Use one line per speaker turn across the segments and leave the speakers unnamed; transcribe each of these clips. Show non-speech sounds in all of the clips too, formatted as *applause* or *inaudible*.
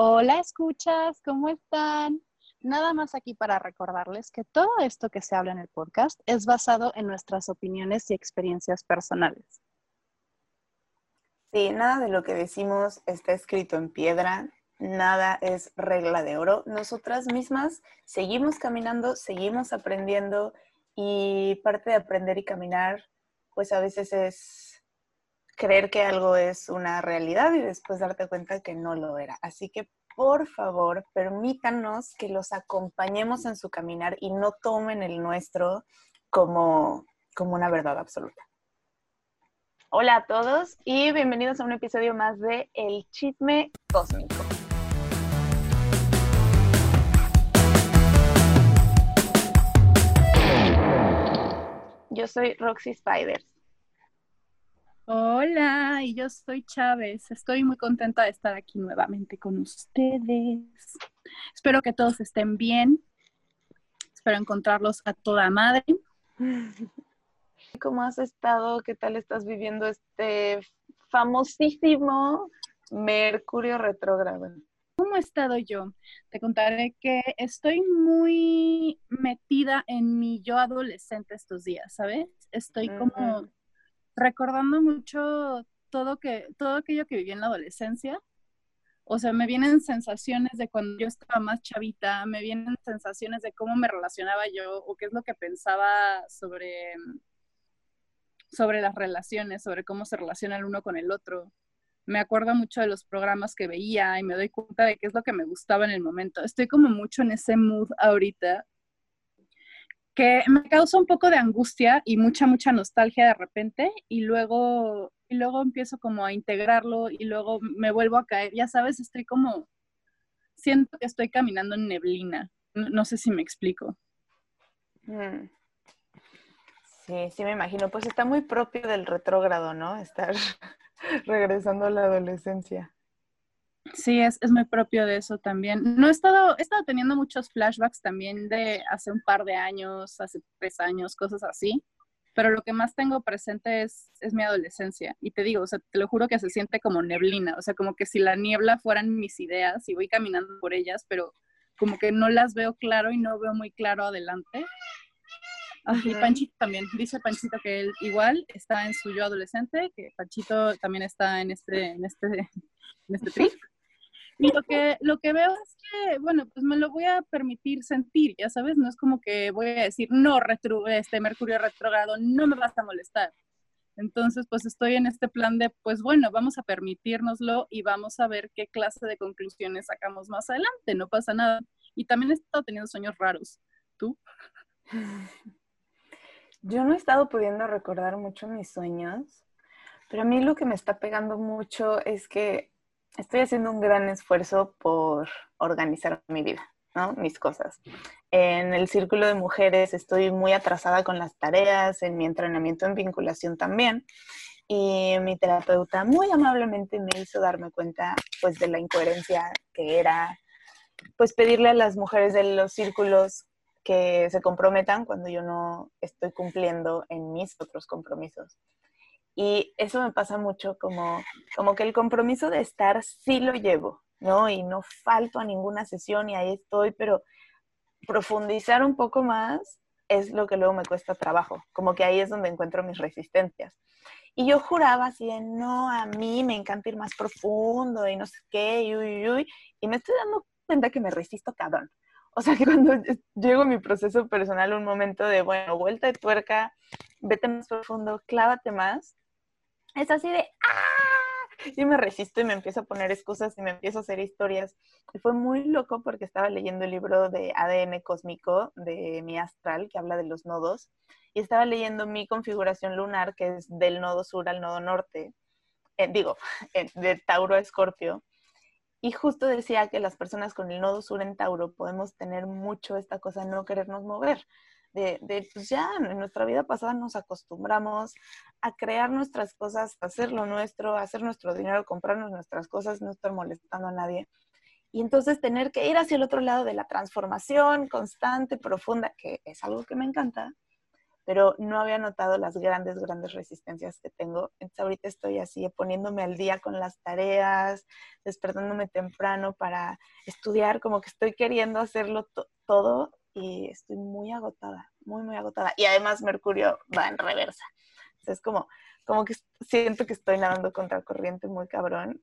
Hola, escuchas, ¿cómo están? Nada más aquí para recordarles que todo esto que se habla en el podcast es basado en nuestras opiniones y experiencias personales.
Sí, nada de lo que decimos está escrito en piedra, nada es regla de oro. Nosotras mismas seguimos caminando, seguimos aprendiendo y parte de aprender y caminar, pues a veces es creer que algo es una realidad y después darte cuenta que no lo era. Así que por favor, permítanos que los acompañemos en su caminar y no tomen el nuestro como, como una verdad absoluta. Hola a todos y bienvenidos a un episodio más de El Chisme Cósmico. Yo soy Roxy Spiders.
Hola, y yo soy Chávez. Estoy muy contenta de estar aquí nuevamente con ustedes. Espero que todos estén bien. Espero encontrarlos a toda madre.
¿Cómo has estado? ¿Qué tal estás viviendo este famosísimo Mercurio retrógrado?
¿Cómo he estado yo? Te contaré que estoy muy metida en mi yo adolescente estos días, ¿sabes? Estoy como recordando mucho todo, que, todo aquello que viví en la adolescencia. O sea, me vienen sensaciones de cuando yo estaba más chavita, me vienen sensaciones de cómo me relacionaba yo o qué es lo que pensaba sobre, sobre las relaciones, sobre cómo se relaciona el uno con el otro me acuerdo mucho de los programas que veía y me doy cuenta de qué es lo que me gustaba en el momento. Estoy como mucho en ese mood ahorita que me causa un poco de angustia y mucha, mucha nostalgia de repente y luego, y luego empiezo como a integrarlo y luego me vuelvo a caer. Ya sabes, estoy como, siento que estoy caminando en neblina. No, sé si me explico.
Mm. Sí, sí me imagino. Pues está muy propio del retrógrado, ¿no? Estar *laughs* regresando a la adolescencia.
Sí, es, es, muy propio de eso también. No he estado, he estado teniendo muchos flashbacks también de hace un par de años, hace tres años, cosas así. Pero lo que más tengo presente es, es mi adolescencia. Y te digo, o sea, te lo juro que se siente como neblina. O sea, como que si la niebla fueran mis ideas y voy caminando por ellas, pero como que no las veo claro y no veo muy claro adelante. Y Panchito también, dice Panchito que él igual está en su yo adolescente, que Panchito también está en este, en este, en este trip. Y lo que, lo que veo es que, bueno, pues me lo voy a permitir sentir, ya sabes, no es como que voy a decir, no, retro, este Mercurio retrogrado, no me vas a molestar. Entonces, pues estoy en este plan de, pues bueno, vamos a permitirnoslo y vamos a ver qué clase de conclusiones sacamos más adelante, no pasa nada. Y también he estado teniendo sueños raros. ¿Tú? *laughs*
Yo no he estado pudiendo recordar mucho mis sueños, pero a mí lo que me está pegando mucho es que estoy haciendo un gran esfuerzo por organizar mi vida, ¿no? Mis cosas. En el círculo de mujeres estoy muy atrasada con las tareas, en mi entrenamiento en vinculación también. Y mi terapeuta muy amablemente me hizo darme cuenta pues de la incoherencia que era pues pedirle a las mujeres de los círculos que se comprometan cuando yo no estoy cumpliendo en mis otros compromisos. Y eso me pasa mucho como, como que el compromiso de estar sí lo llevo, ¿no? Y no falto a ninguna sesión y ahí estoy, pero profundizar un poco más es lo que luego me cuesta trabajo, como que ahí es donde encuentro mis resistencias. Y yo juraba así no, a mí me encanta ir más profundo y no sé qué, y me estoy dando cuenta que me resisto cabrón. O sea, que *laughs* cuando llego a mi proceso personal, un momento de, bueno, vuelta de tuerca, vete más profundo, clávate más, es así de, ¡ah! Y me resisto y me empiezo a poner excusas y me empiezo a hacer historias. Y fue muy loco porque estaba leyendo el libro de ADN cósmico de mi astral, que habla de los nodos, y estaba leyendo mi configuración lunar, que es del nodo sur al nodo norte, eh, digo, *laughs* de Tauro a Escorpio y justo decía que las personas con el nodo sur en Tauro podemos tener mucho esta cosa de no querernos mover. De, pues ya en nuestra vida pasada nos acostumbramos a crear nuestras cosas, a hacer lo nuestro, a hacer nuestro dinero, comprarnos nuestras cosas, no estar molestando a nadie. Y entonces tener que ir hacia el otro lado de la transformación constante, profunda, que es algo que me encanta, pero no había notado las grandes, grandes resistencias que tengo. Entonces ahorita estoy así poniéndome al día con las tareas, despertándome temprano para estudiar, como que estoy queriendo hacerlo todo y estoy muy agotada, muy, muy agotada. Y además Mercurio va en reversa. Entonces es como, como que siento que estoy nadando contra corriente muy cabrón,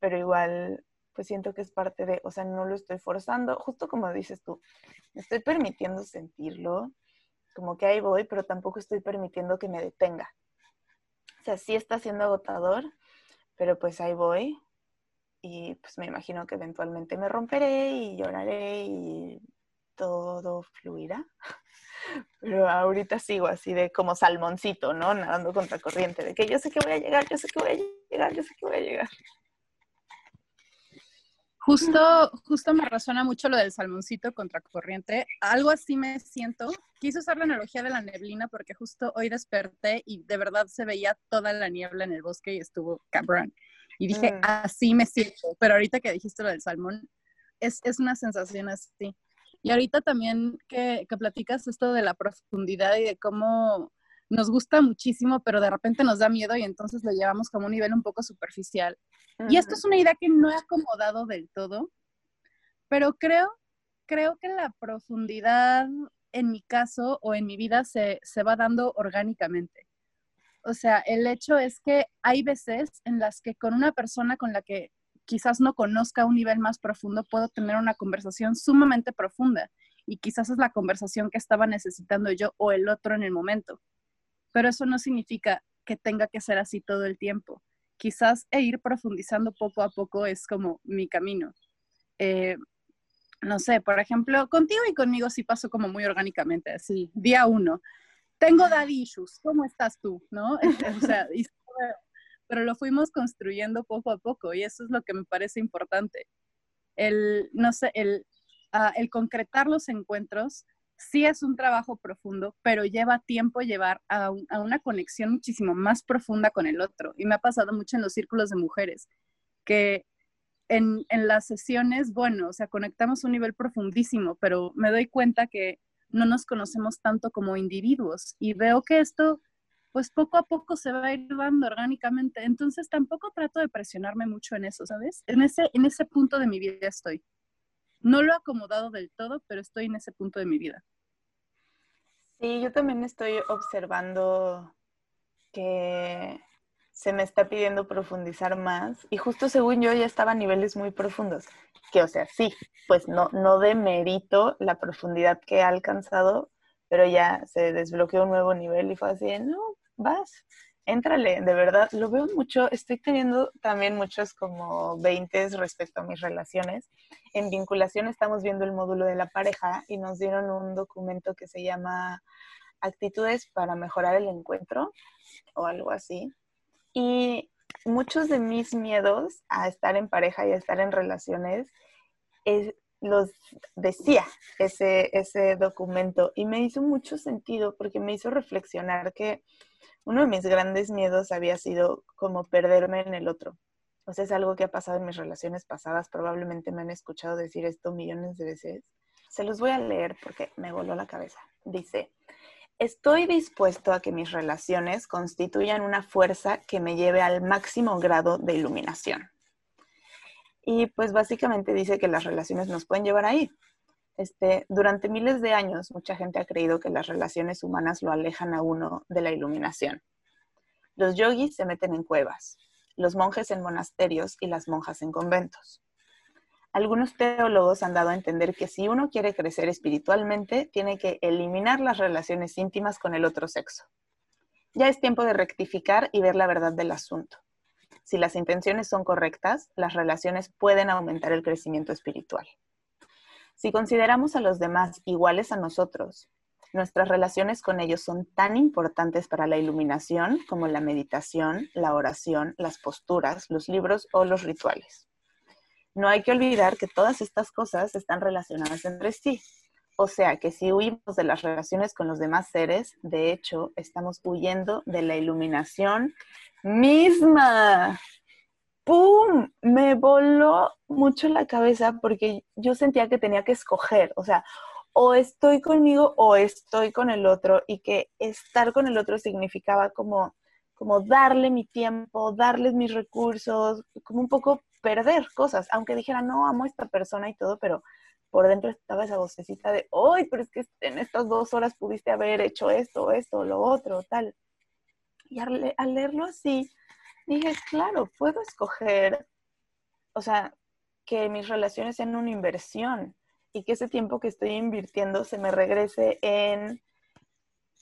pero igual pues siento que es parte de, o sea, no lo estoy forzando, justo como dices tú, me estoy permitiendo sentirlo, como que ahí voy, pero tampoco estoy permitiendo que me detenga. O sea, sí está siendo agotador, pero pues ahí voy y pues me imagino que eventualmente me romperé y lloraré y todo fluirá. *laughs* Pero ahorita sigo así de como salmoncito, ¿no? Nadando contra corriente, de que yo sé que voy a llegar, yo sé que voy a llegar, yo sé que voy a llegar.
Justo, justo me resuena mucho lo del salmoncito contra corriente. Algo así me siento. Quise usar la analogía de la neblina porque justo hoy desperté y de verdad se veía toda la niebla en el bosque y estuvo cabrón. Y dije, mm. así me siento. Pero ahorita que dijiste lo del salmón, es, es una sensación así. Y ahorita también que, que platicas esto de la profundidad y de cómo nos gusta muchísimo, pero de repente nos da miedo y entonces lo llevamos como un nivel un poco superficial. Y esto es una idea que no he acomodado del todo, pero creo, creo que la profundidad en mi caso o en mi vida se, se va dando orgánicamente. O sea, el hecho es que hay veces en las que con una persona con la que quizás no conozca un nivel más profundo, puedo tener una conversación sumamente profunda y quizás es la conversación que estaba necesitando yo o el otro en el momento. Pero eso no significa que tenga que ser así todo el tiempo quizás e ir profundizando poco a poco es como mi camino. Eh, no sé, por ejemplo, contigo y conmigo sí pasó como muy orgánicamente, así, día uno. Tengo daddy issues, ¿cómo estás tú? ¿No? *laughs* o sea, pero lo fuimos construyendo poco a poco y eso es lo que me parece importante. El, no sé, el, uh, el concretar los encuentros sí es un trabajo profundo, pero lleva tiempo llevar a, una conexión muchísimo más profunda con el otro. Y me ha pasado mucho en los círculos de mujeres, que en, las sesiones, bueno, o sea, conectamos a un nivel profundísimo, pero me doy cuenta que no nos conocemos tanto como individuos y veo que esto, pues poco a poco se va a ir dando orgánicamente. Entonces tampoco trato de presionarme mucho en eso, ¿sabes? En ese, en ese punto de mi vida estoy. No lo he acomodado del todo, pero estoy en ese punto de mi vida.
Sí, yo también estoy observando que se me está pidiendo profundizar más y justo según yo ya estaba a niveles muy profundos, que o sea, sí, pues no, no demerito la profundidad que he alcanzado, pero ya se desbloqueó un nuevo nivel y fue así, no, vas, éntrale, de verdad, lo veo mucho, estoy teniendo también muchos como 20 respecto a mis relaciones. En vinculación estamos viendo el módulo de la pareja y nos dieron un documento que se llama Actitudes para mejorar el encuentro o algo así. Y muchos de mis miedos a estar en pareja y a estar en relaciones los decía ese, ese documento y me hizo mucho sentido porque me hizo reflexionar que uno de mis grandes miedos había sido como perderme en el otro. O sea, es algo que ha pasado en mis relaciones pasadas. Probablemente me han escuchado decir esto millones de veces. Se los voy a leer porque me voló la cabeza. Dice, estoy dispuesto a que mis relaciones constituyan una fuerza que me lleve al máximo grado de iluminación. Y pues básicamente dice que las relaciones nos pueden llevar ahí. Este, durante miles de años, mucha gente ha creído que las relaciones humanas lo alejan a uno de la iluminación. Los yogis se meten en cuevas, los monjes en monasterios y las monjas en conventos. Algunos teólogos han dado a entender que si uno quiere crecer espiritualmente, tiene que eliminar las relaciones íntimas con el otro sexo. Ya es tiempo de rectificar y ver la verdad del asunto. Si las intenciones son correctas, las relaciones pueden aumentar el crecimiento espiritual. Si consideramos a los demás iguales a nosotros, nuestras relaciones con ellos son tan importantes para la iluminación como la meditación, la oración, las posturas, los libros o los rituales. No hay que olvidar que todas estas cosas están relacionadas entre sí. O sea que si huimos de las relaciones con los demás seres, de hecho, estamos huyendo de la iluminación misma. ¡pum! Me voló mucho la cabeza porque yo sentía que tenía que escoger, o sea, o estoy conmigo o estoy con el otro y que estar con el otro significaba como, como darle mi tiempo, darles mis recursos, como un poco perder cosas, aunque dijera, no, amo a esta persona y todo, pero por dentro estaba esa vocecita de, ¡ay, pero es que en estas dos horas pudiste haber hecho esto, esto, lo otro, tal! Y al, al leerlo así, dije, claro, puedo escoger, o sea, que mis relaciones sean una inversión y que ese tiempo que estoy invirtiendo se me regrese en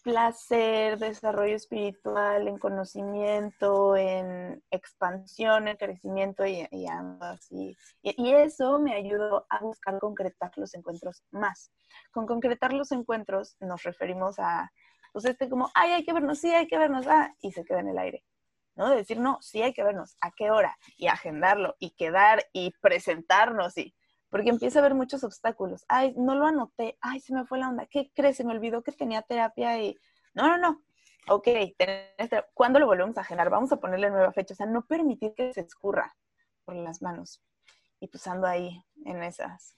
placer, desarrollo espiritual, en conocimiento, en expansión, en crecimiento y, y ambas. Y, eso me ayudó a buscar concretar los encuentros más. Con concretar los encuentros nos referimos a, pues este como, ay, hay que vernos, sí, hay que vernos, ah, y se queda en el aire. ¿no? De decir, no, sí hay que vernos, ¿a qué hora? Y agendarlo, y quedar, y presentarnos, y porque empieza a haber muchos obstáculos. Ay, no lo anoté, ay, se me fue la onda, ¿qué crees? Se me olvidó que tenía terapia y, no, no, no, ok, ¿cuándo lo volvemos a agendar? Vamos a ponerle nueva fecha, o sea, no permitir que se escurra por las manos. Y pues ando ahí en esas.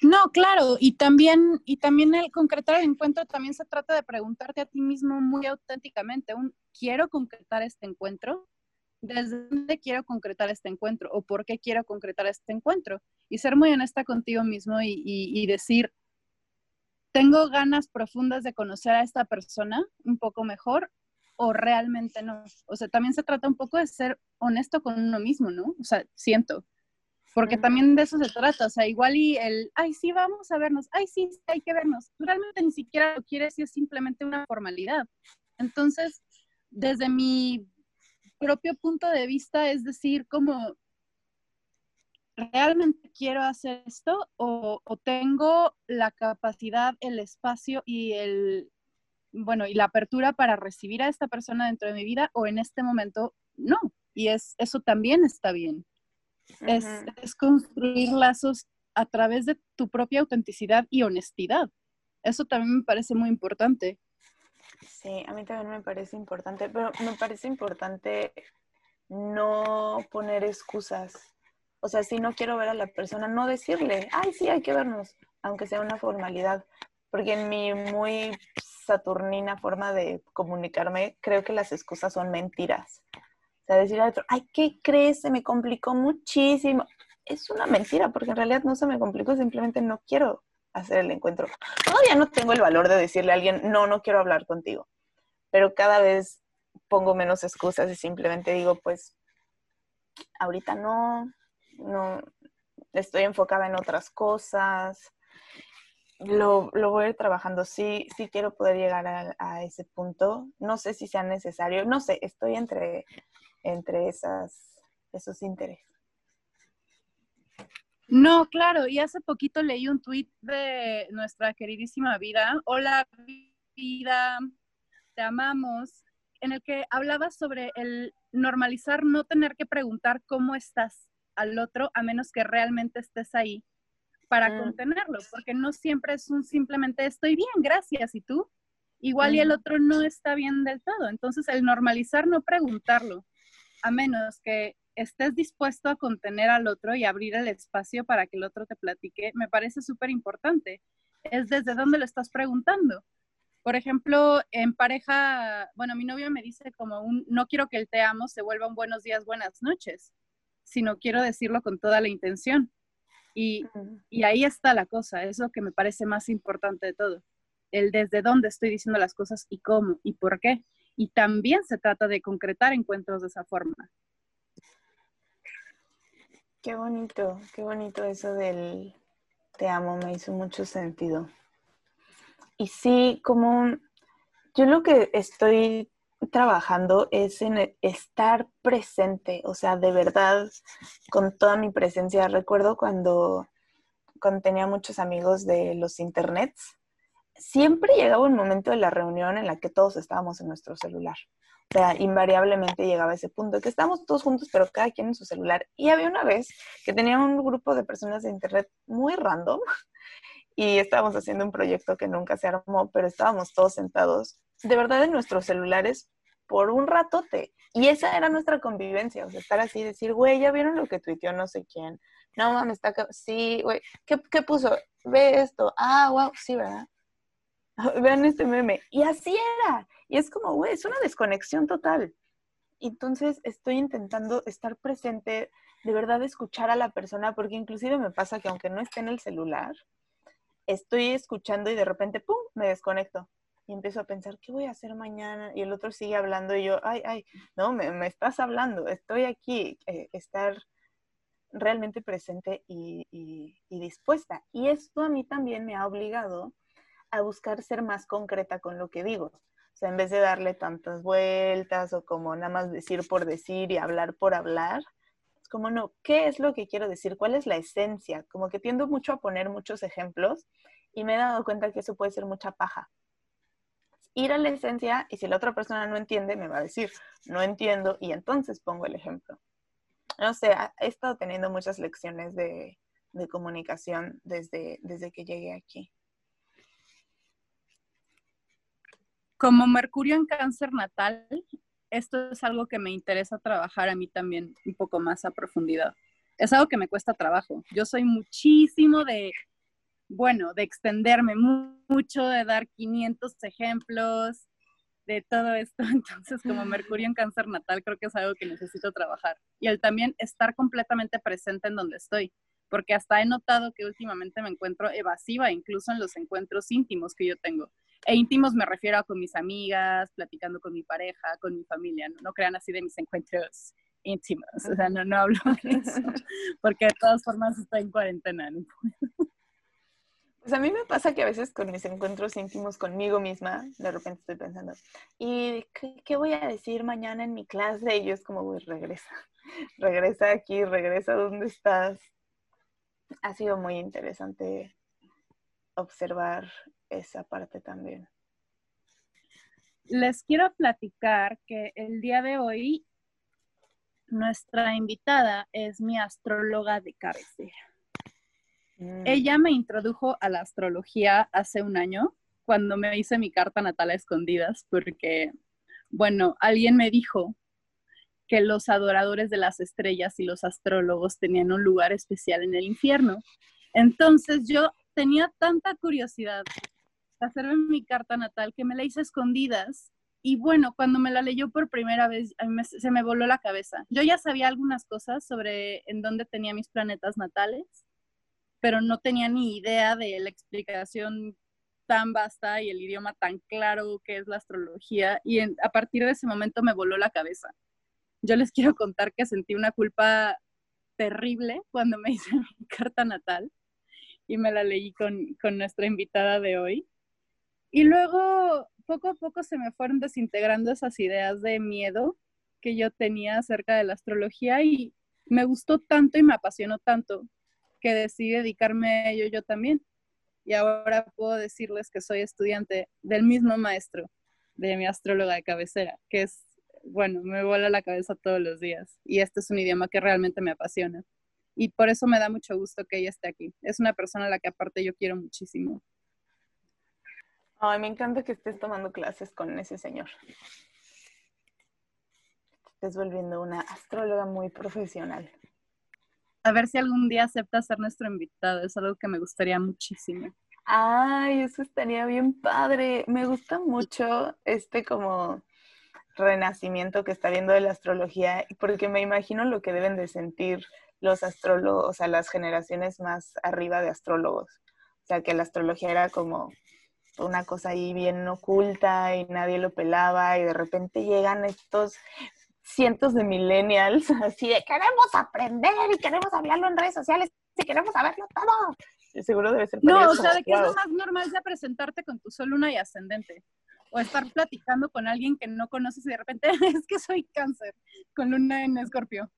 No, claro, y también, y también el concretar el encuentro también se trata de preguntarte a ti mismo muy auténticamente, un, ¿quiero concretar este encuentro? ¿Desde dónde quiero concretar este encuentro? ¿O por qué quiero concretar este encuentro? Y ser muy honesta contigo mismo y, y decir, ¿tengo ganas profundas de conocer a esta persona un poco mejor o realmente no? O sea, también se trata un poco de ser honesto con uno mismo, ¿no? O sea, siento porque también de eso se trata, o sea, igual y el, ay, sí, vamos a vernos, ay, sí, hay que vernos, realmente ni siquiera lo quieres y es simplemente una formalidad. Entonces, desde mi propio punto de vista, es decir, como, ¿realmente quiero hacer esto o, o tengo la capacidad, el espacio y el, bueno, y la apertura para recibir a esta persona dentro de mi vida o en este momento no? Y es, eso también está bien es, construir lazos a través de tu propia autenticidad y honestidad. Eso también me parece muy importante.
Sí, a mí también me parece importante, pero me parece importante no poner excusas. O sea, si no quiero ver a la persona, no decirle, ay, sí, hay que vernos, aunque sea una formalidad. Porque en mi muy saturnina forma de comunicarme, creo que las excusas son mentiras sea, decir al otro, ay, ¿qué crees? Se me complicó muchísimo. Es una mentira, porque en realidad no se me complicó, simplemente no quiero hacer el encuentro. Todavía no tengo el valor de decirle a alguien, no, no quiero hablar contigo. Pero cada vez pongo menos excusas y simplemente digo, pues, ahorita no, no, estoy enfocada en otras cosas. Lo, lo voy a ir trabajando. Sí, sí quiero poder llegar a, ese punto. No sé si sea necesario. No sé, estoy entre entre esas, esos intereses.
No, claro, y hace poquito leí un tuit de nuestra queridísima vida, hola vida, te amamos, en el que hablaba sobre el normalizar no tener que preguntar cómo estás al otro a menos que realmente estés ahí para mm. contenerlo, porque no siempre es un simplemente estoy bien, gracias, ¿y tú? Igual y el otro no está bien del todo. Entonces, el normalizar no preguntarlo, a menos que estés dispuesto a contener al otro y abrir el espacio para que el otro te platique, me parece súper importante. Es desde dónde lo estás preguntando. Por ejemplo, en pareja, bueno, mi novio me dice como un, no quiero que el te amo se vuelva un buenos días, buenas noches, sino quiero decirlo con toda la intención. Y, y ahí está la cosa, es lo que me parece más importante de todo. El desde dónde estoy diciendo las cosas y cómo y por qué y también se trata de concretar encuentros de esa forma.
Qué bonito, qué bonito eso del te amo, me hizo mucho sentido. Y sí, como yo lo que estoy trabajando es en estar presente, o sea, de verdad, con toda mi presencia. Recuerdo cuando, cuando tenía muchos amigos de los internets, siempre llegaba un momento de la reunión en la que todos estábamos en nuestro celular. O sea, invariablemente llegaba ese punto que estábamos todos juntos, pero cada quien en su celular. Y había una vez que tenía un grupo de personas de internet muy random *laughs* y estábamos haciendo un proyecto que nunca se armó, pero estábamos todos sentados, de verdad en nuestros celulares por un ratote. Y esa era nuestra convivencia, o sea, estar así, decir, güey, ¿ya vieron lo que tuiteó no sé quién? No, mames, está... Sí, güey, ¿Qué, ¿qué puso? Ve esto. Ah, wow, sí, ¿verdad? *laughs* Vean este meme. Y así era. Y es como, güey, es una desconexión total. Entonces estoy intentando estar presente, de verdad escuchar a la persona, porque inclusive me pasa que aunque no esté en el celular, estoy escuchando y de repente, ¡pum!, me desconecto. Y empiezo a pensar, ¿qué voy a hacer mañana? Y el otro sigue hablando y yo, ay, ay, no, me, estás hablando, estoy aquí, eh, estar realmente presente y, y dispuesta. Y esto a mí también me ha obligado a buscar ser más concreta con lo que digo. O sea, en vez de darle tantas vueltas o como nada más decir por decir y hablar por hablar, es como no, ¿qué es lo que quiero decir? ¿Cuál es la esencia? Como que tiendo mucho a poner muchos ejemplos y me he dado cuenta que eso puede ser mucha paja. Ir a la esencia y si la otra persona no entiende, me va a decir, no entiendo y entonces pongo el ejemplo. No sé, he estado teniendo muchas lecciones de, de comunicación desde, desde que llegué aquí.
Como Mercurio en cáncer natal, esto es algo que me interesa trabajar a mí también un poco más a profundidad. Es algo que me cuesta trabajo. Yo soy muchísimo de, bueno, de extenderme mucho, de dar 500 ejemplos, de todo esto. *laughs* Entonces, como Mercurio en cáncer natal, creo que es algo que necesito trabajar. Y el también estar completamente presente en donde estoy, porque hasta he notado que últimamente me encuentro evasiva, incluso en los encuentros íntimos que yo tengo. E íntimos me refiero a con mis amigas, platicando con mi pareja, con mi familia, no, crean así de mis encuentros íntimos, o sea, no, no hablo de eso, porque de todas formas estoy en cuarentena.
Pues a mí me pasa que a veces con mis encuentros íntimos conmigo misma, de repente estoy pensando, ¿y qué, voy a decir mañana en mi clase? Y yo es como, güey, regresa, *laughs* regresa aquí, regresa donde estás. Ha sido muy interesante observar esa parte también.
Les quiero platicar que el día de hoy nuestra invitada es mi astróloga de cabecera. Mm. Ella me introdujo a la astrología hace un año cuando me hice mi carta natal a escondidas porque, bueno, alguien me dijo que los adoradores de las estrellas y los astrólogos tenían un lugar especial en el infierno. Entonces yo tenía tanta curiosidad hacerme mi carta natal que me la hice escondidas. Y bueno, cuando me la leyó por primera vez, se me voló la cabeza. Yo ya sabía algunas cosas sobre en dónde tenía mis planetas natales, pero no tenía ni idea de la explicación tan vasta y el idioma tan claro que es la astrología. Y a partir de ese momento me voló la cabeza. Yo les quiero contar que sentí una culpa terrible cuando me *laughs* hice mi carta natal y me la leí con, nuestra invitada de hoy. Y luego, poco a poco se me fueron desintegrando esas ideas de miedo que yo tenía acerca de la astrología y me gustó tanto y me apasionó tanto que decidí dedicarme a ello yo también. Y ahora puedo decirles que soy estudiante del mismo maestro de mi astróloga de cabecera, que es, bueno, me vuela la cabeza todos los días. Y este es un idioma que realmente me apasiona y por eso me da mucho gusto que ella esté aquí. Es una persona a la que aparte yo quiero muchísimo.
Ay, me encanta que estés tomando clases con ese señor. Estás volviendo una astróloga muy profesional.
A ver si algún día acepta ser nuestro invitado. Es algo que me gustaría muchísimo.
Ay, eso estaría bien padre. Me gusta mucho este como renacimiento que está viendo de la astrología, porque me imagino lo que deben de sentir los astrólogos, o sea, las generaciones más arriba de astrólogos. O sea, que la astrología era como una cosa ahí bien oculta y nadie lo pelaba y de repente llegan estos cientos de millennials *laughs* así de queremos aprender y queremos hablarlo en redes sociales y queremos saberlo todo. Seguro debe ser.
No, o sea, de que es lo más normal ya presentarte con tu sol, luna y ascendente. O estar platicando con alguien que no conoces y de repente *laughs* es que soy cáncer con luna en escorpio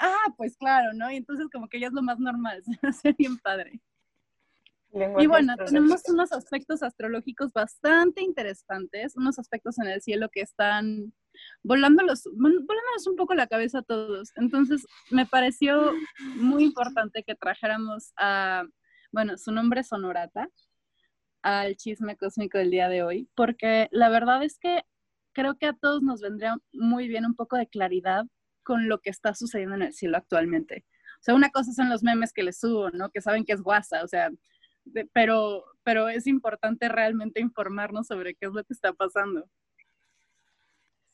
ah, pues claro, ¿no? Y entonces como que ya es lo más normal, *laughs* se bien padre. Y bueno, tenemos unos aspectos astrológicos bastante interesantes, unos aspectos en el cielo que están volándolos, volándonos un poco la cabeza a todos. Entonces, me pareció muy importante que trajéramos a, bueno, su nombre es Honorata, al chisme cósmico del día de hoy, porque la verdad es que creo que a todos nos vendría muy bien un poco de claridad con lo que está sucediendo en el cielo actualmente. O sea, una cosa son los memes que les subo, ¿no? Que saben que es guasa, o sea, pero, pero es importante realmente informarnos sobre qué es lo que está pasando.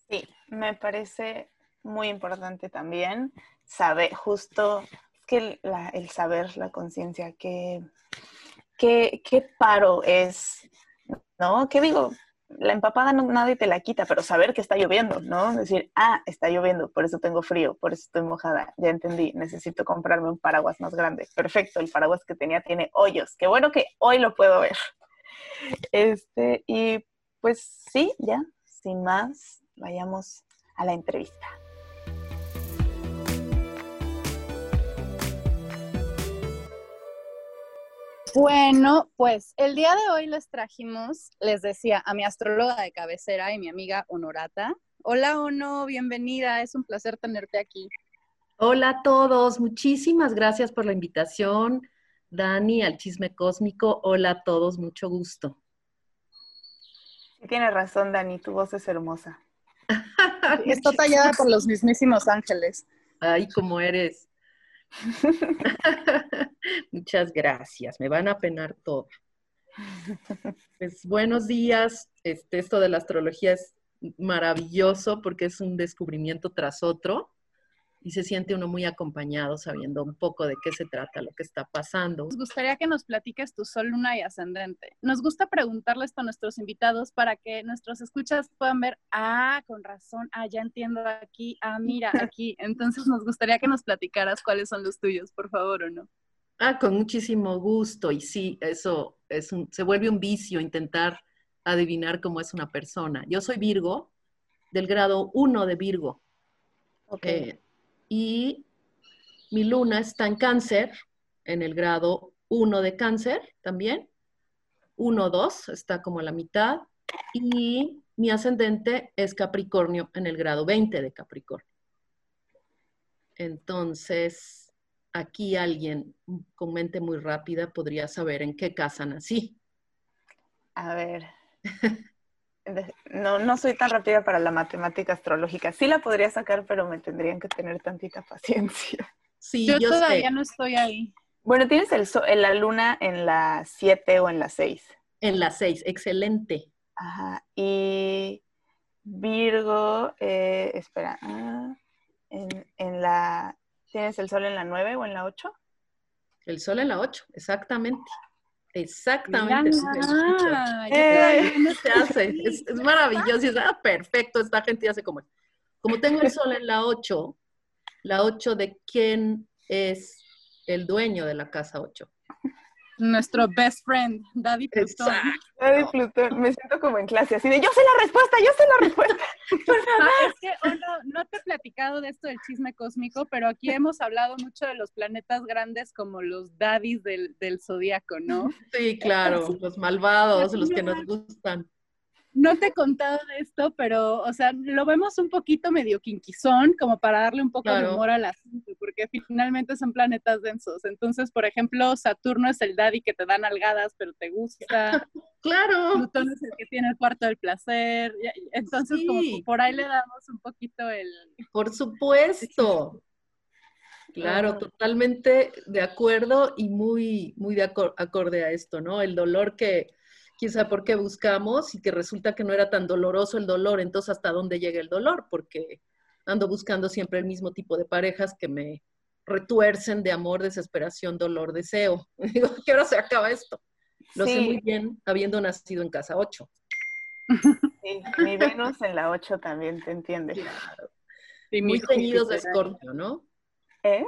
Sí, me parece muy importante también saber, justo, que el saber, la conciencia, que, qué paro es, ¿no? ¿Qué digo? La empapada no, nadie te la quita, pero saber que está lloviendo, ¿no? Decir, ah, está lloviendo, por eso tengo frío, por eso estoy mojada, ya entendí, necesito comprarme un paraguas más grande. Perfecto, el paraguas que tenía tiene hoyos, qué bueno que hoy lo puedo ver. Este, y pues sí, ya, sin más, vayamos a la entrevista.
Bueno, pues el día de hoy les trajimos, les decía, a mi astróloga de cabecera y mi amiga Honorata. Hola, Ono, bienvenida, es un placer tenerte aquí.
Hola a todos, muchísimas gracias por la invitación. Dani, al chisme cósmico, hola a todos, mucho gusto.
Sí, tienes razón, Dani, tu voz es hermosa. *laughs*
Está tallada por los mismísimos ángeles.
Ay, cómo eres. *laughs* Muchas gracias, me van a penar todo. Pues buenos días, este, esto de la astrología es maravilloso porque es un descubrimiento tras otro y se siente uno muy acompañado sabiendo un poco de qué se trata, lo que está pasando.
Nos gustaría que nos platiques tu sol, luna y ascendente. Nos gusta preguntarle esto a nuestros invitados para que nuestros escuchas puedan ver, ah, con razón, ah, ya entiendo aquí, ah, mira, aquí. Entonces nos gustaría que nos platicaras cuáles son los tuyos, por favor, ¿o no?
Ah, con muchísimo gusto. Y sí, eso es un, se vuelve un vicio intentar adivinar cómo es una persona. Yo soy Virgo, del grado 1 de Virgo. Okay. Eh, y mi luna está en cáncer, en el grado 1 de cáncer también. 1, 2, está como a la mitad. Y mi ascendente es Capricornio en el grado 20 de Capricornio. Entonces, aquí alguien con mente muy rápida podría saber en qué casa nací.
A ver. no, no soy tan rápida para la matemática astrológica. Sí la podría sacar, pero me tendrían que tener tantita paciencia.
Sí, yo, todavía no estoy ahí.
Bueno, tienes el la luna en la 7 o en la 6.
En la 6, excelente.
Ajá. Y Virgo, eh, espera, ah, en, en, la, ¿tienes el sol en la 9 o en la 8?
El sol en la 8, exactamente. Exactamente. Es, maravilloso. Es, ah, perfecto, esta gente hace como Como tengo el sol en la 8, la 8 de quién es el dueño de la casa 8
nuestro best friend, Daddy Plutón.
Daddy Plutón, me siento como en clase, así de yo sé la respuesta, yo sé la respuesta. *laughs*
es que no, te he platicado de esto del chisme cósmico, pero aquí hemos hablado mucho de los planetas grandes como los daddies del, del zodiaco, ¿no?
Sí, claro, los malvados, los que nos gustan
no te he contado de esto, pero, o sea, lo vemos un poquito medio quinquizón, como para darle un poco de humor al asunto, porque finalmente son planetas densos. Entonces, por ejemplo, Saturno es el daddy que te dan algadas, pero te gusta. *laughs*
claro.
Plutón es el que tiene el cuarto del placer. Entonces, como por ahí le damos un poquito el...
Por supuesto. Claro, totalmente de acuerdo y muy, muy de acorde a esto, ¿no? El dolor que quién sabe por qué buscamos y que resulta que no era tan doloroso el dolor, entonces hasta dónde llega el dolor, porque ando buscando siempre el mismo tipo de parejas que me retuercen de amor, desesperación, dolor, deseo. *laughs* Digo, ¿qué hora se acaba esto? Lo sé muy bien habiendo nacido en casa 8.
Sí, mi Venus en la 8 también, te entiendes.
Y muy teñidos de Escorpio, ¿no?
¿Eh?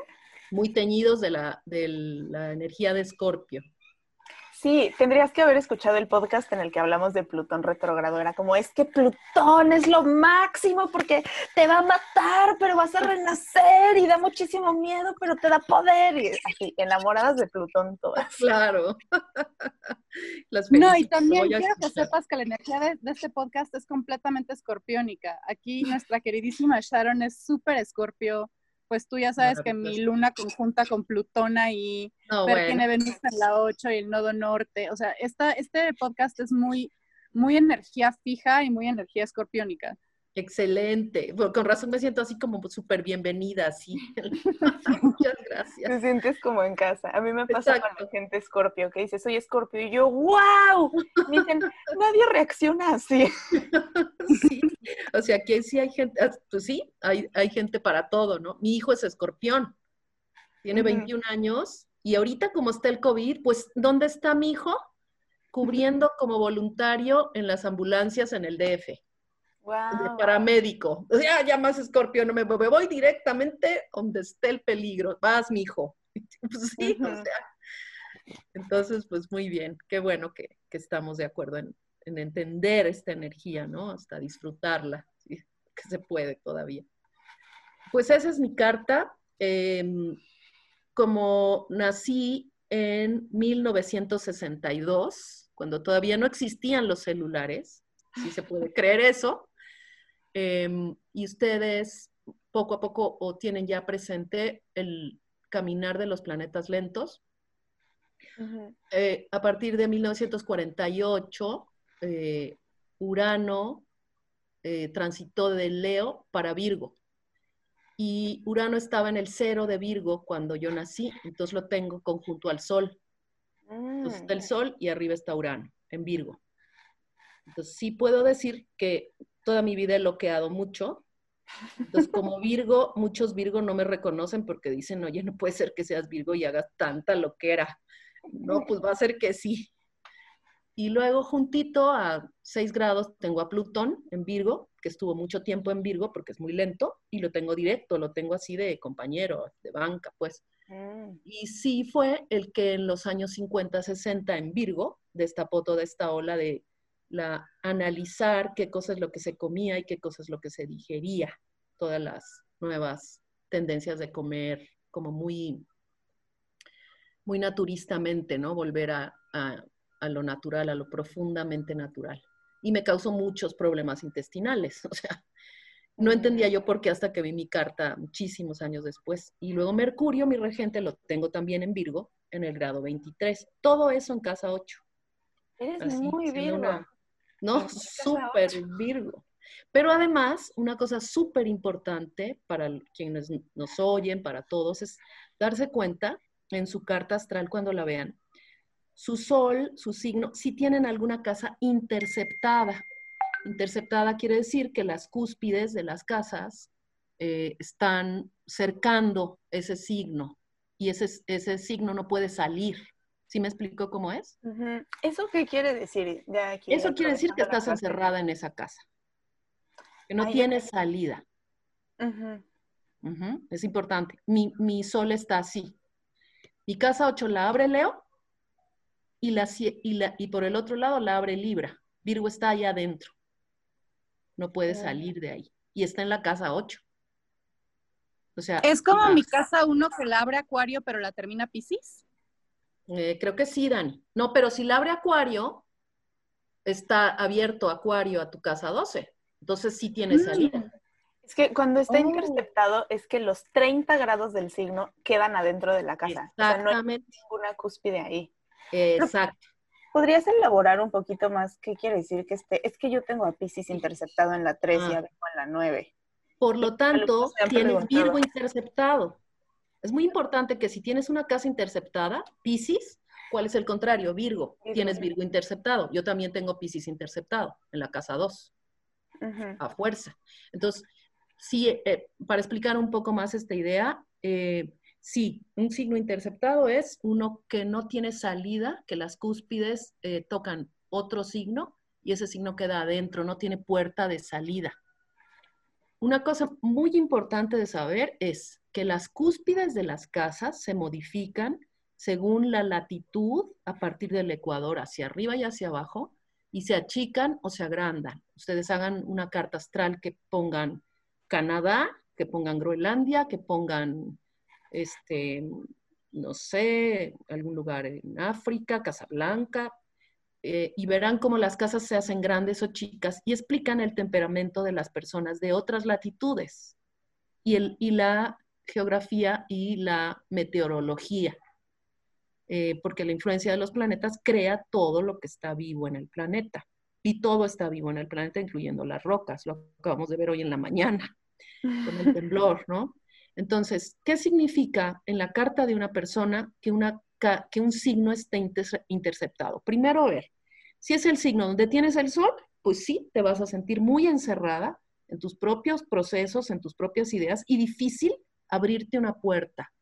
Muy teñidos de la, de la energía de Escorpio.
Sí, tendrías que haber escuchado el podcast en el que hablamos de Plutón retrógrado. Era como, es que Plutón es lo máximo porque te va a matar, pero vas a renacer y da muchísimo miedo, pero te da poder. Y así, enamoradas de Plutón todas.
Claro. *laughs*
no, y también quiero que sepas que la energía de, de, este podcast es completamente escorpiónica. Aquí nuestra queridísima Sharon es súper escorpio pues tú ya sabes que mi luna conjunta con Plutón ahí, tiene Venus en la 8 y el nodo norte. O sea, esta, este podcast es muy, muy energía fija y muy energía escorpiónica.
Excelente. con razón me siento así como súper bienvenida, así. *laughs* *laughs* Muchas gracias.
Te sientes como en casa. A mí me pasa con la gente escorpio que dice, soy escorpio, y yo, ¡wow! Me dicen, *laughs* nadie reacciona así.
Sí, o sea, que sí hay gente, ah, pues sí, hay, hay gente para todo, ¿no? Mi hijo es escorpión, tiene 21 años, y ahorita como está el COVID, pues, ¿dónde está mi hijo? Cubriendo como voluntario en las ambulancias en el DF de paramédico. O sea, ya más escorpio, no me, me voy directamente donde esté el peligro. Vas, mijo. *laughs* Pues sí, o sea. Entonces, pues muy bien, qué bueno que, que estamos de acuerdo en, en, entender esta energía, ¿no? Hasta disfrutarla, que se puede todavía. Pues esa es mi carta. Em, como nací en 1962, cuando todavía no existían los celulares, si se puede creer eso, Em, y ustedes poco a poco o tienen ya presente el caminar de los planetas lentos. Eh, a partir de 1948, eh, Urano eh, transitó de Leo para Virgo. Y Urano estaba en el cero de Virgo cuando yo nací, entonces lo tengo conjunto al Sol. Entonces está el mm. Sol y arriba está Urano, en Virgo. Entonces sí puedo decir que toda mi vida he loqueado mucho. Entonces, como Virgo, muchos Virgo no me reconocen porque dicen, oye, no puede ser que seas Virgo y hagas tanta loquera. No, pues va a ser que sí. Y luego, juntito a 6 grados, tengo a Plutón en Virgo, que estuvo mucho tiempo en Virgo porque es muy lento, y lo tengo directo, lo tengo así de compañero, de banca, pues. Mm. Y sí fue el que en los años 50, 60 en Virgo destapó toda esta ola de la analizar qué cosa es lo que se comía y qué cosa es lo que se digería, todas las nuevas tendencias de comer como muy, muy naturistamente, ¿no? Volver a, a, lo natural, a lo profundamente natural. Y me causó muchos problemas intestinales, *laughs* o sea, no entendía yo por qué hasta que vi mi carta muchísimos años después. Y luego Mercurio, mi regente, lo tengo también en Virgo, en el grado 23. Todo eso en casa 8.
Eres muy Virgo.
¿No? Súper Virgo. Pero además, una cosa súper importante para quienes nos oyen, para todos, es darse cuenta en su carta astral cuando la vean, su sol, su signo, si tienen alguna casa interceptada. Interceptada quiere decir que las cúspides de las casas eh, están cercando ese signo y ese, ese signo no puede salir. ¿Sí me explico cómo es?
¿Eso qué quiere decir?
Eso quiere decir que estás encerrada en esa casa, que no tienes salida. Es importante. Mi, sol está así. Mi casa 8 la abre Leo y, la, y, la, y por el otro lado la abre Libra. Virgo está allá adentro. No puede salir de ahí. Y está en la casa 8.
O sea, es como mi casa 1 que la abre Acuario pero la termina Pisces.
Eh, creo que sí, Dani. No, pero si la abre Acuario, está abierto Acuario a tu casa 12. Entonces sí tiene mm. salida.
Es que cuando está oh. interceptado es que los 30 grados del signo quedan adentro de la casa.
Exactamente.
O sea, no hay ninguna cúspide ahí.
Exacto.
¿Podrías elaborar un poquito más qué quiere decir que esté? Es que yo tengo a Pisces interceptado en la 3 y a ah. en la 9.
Por lo tanto, tienes Virgo interceptado. Es muy importante que si tienes una casa interceptada, Pisces, ¿cuál es el contrario? Virgo. Tienes Virgo interceptado. Yo también tengo Pisces interceptado en la casa 2, a fuerza. Entonces, sí, eh, para explicar un poco más esta idea, eh, sí, un signo interceptado es uno que no tiene salida, que las cúspides eh, tocan otro signo y ese signo queda adentro, no tiene puerta de salida. Una cosa muy importante de saber es que las cúspides de las casas se modifican según la latitud a partir del ecuador hacia arriba y hacia abajo y se achican o se agrandan. Ustedes hagan una carta astral que pongan Canadá, que pongan Groenlandia, que pongan, este, no sé, algún lugar en África, Casablanca, eh, y verán cómo las casas se hacen grandes o chicas y explican el temperamento de las personas de otras latitudes y, el, y la geografía y la meteorología, eh, porque la influencia de los planetas crea todo lo que está vivo en el planeta. Y todo está vivo en el planeta, incluyendo las rocas, lo acabamos de ver hoy en la mañana, con el *laughs* temblor, ¿no? Entonces, ¿qué significa en la carta de una persona que, una, que un signo esté interceptado? Primero, ver, si es el signo donde tienes el sol, pues sí, te vas a sentir muy encerrada en tus propios procesos, en tus propias ideas y difícil abrirte una puerta.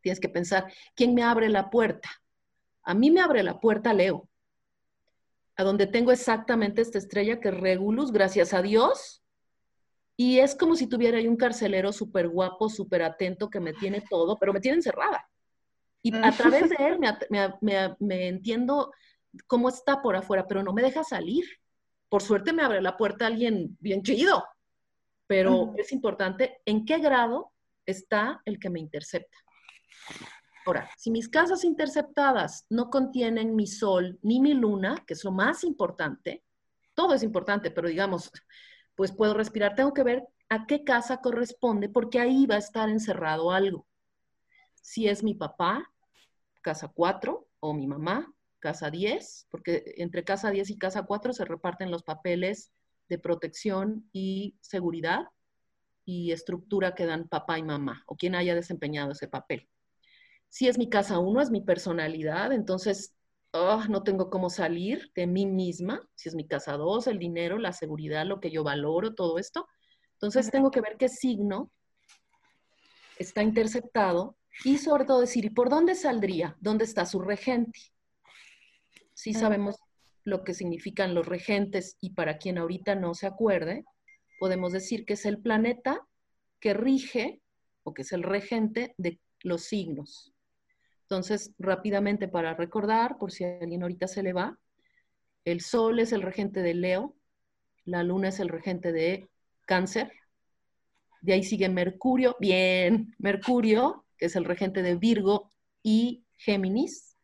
Tienes que pensar, ¿quién me abre la puerta? A mí me abre la puerta Leo, a donde tengo exactamente esta estrella que es Regulus, gracias a Dios. Y es como si tuviera ahí un carcelero súper guapo, súper atento, que me tiene todo, pero me tiene encerrada. Y a través de él me, entiendo cómo está por afuera, pero no me deja salir. Por suerte me abre la puerta alguien bien chido, pero es importante en qué grado está el que me intercepta. Ahora, si mis casas interceptadas no contienen mi sol ni mi luna, que es lo más importante, todo es importante, pero digamos, pues puedo respirar, tengo que ver a qué casa corresponde, porque ahí va a estar encerrado algo. Si es mi papá, casa 4, o mi mamá, casa 10, porque entre casa 10 y casa 4 se reparten los papeles de protección y seguridad y estructura que dan papá y mamá, o quien haya desempeñado ese papel. Si es mi casa uno, es mi personalidad, entonces ah, no tengo cómo salir de mí misma. Si es mi casa dos, el dinero, la seguridad, lo que yo valoro, todo esto. Entonces tengo que ver qué signo está interceptado y sobre todo decir, ¿y por dónde saldría? ¿Dónde está su regente? Si sabemos lo que significan los regentes y para quien ahorita no se acuerde, podemos decir que es el planeta que rige o que es el regente de los signos. Entonces, rápidamente para recordar, por si alguien ahorita se le va, el Sol es el regente de Leo, la Luna es el regente de Cáncer, de ahí sigue Mercurio, bien, Mercurio, que es el regente de Virgo y Géminis,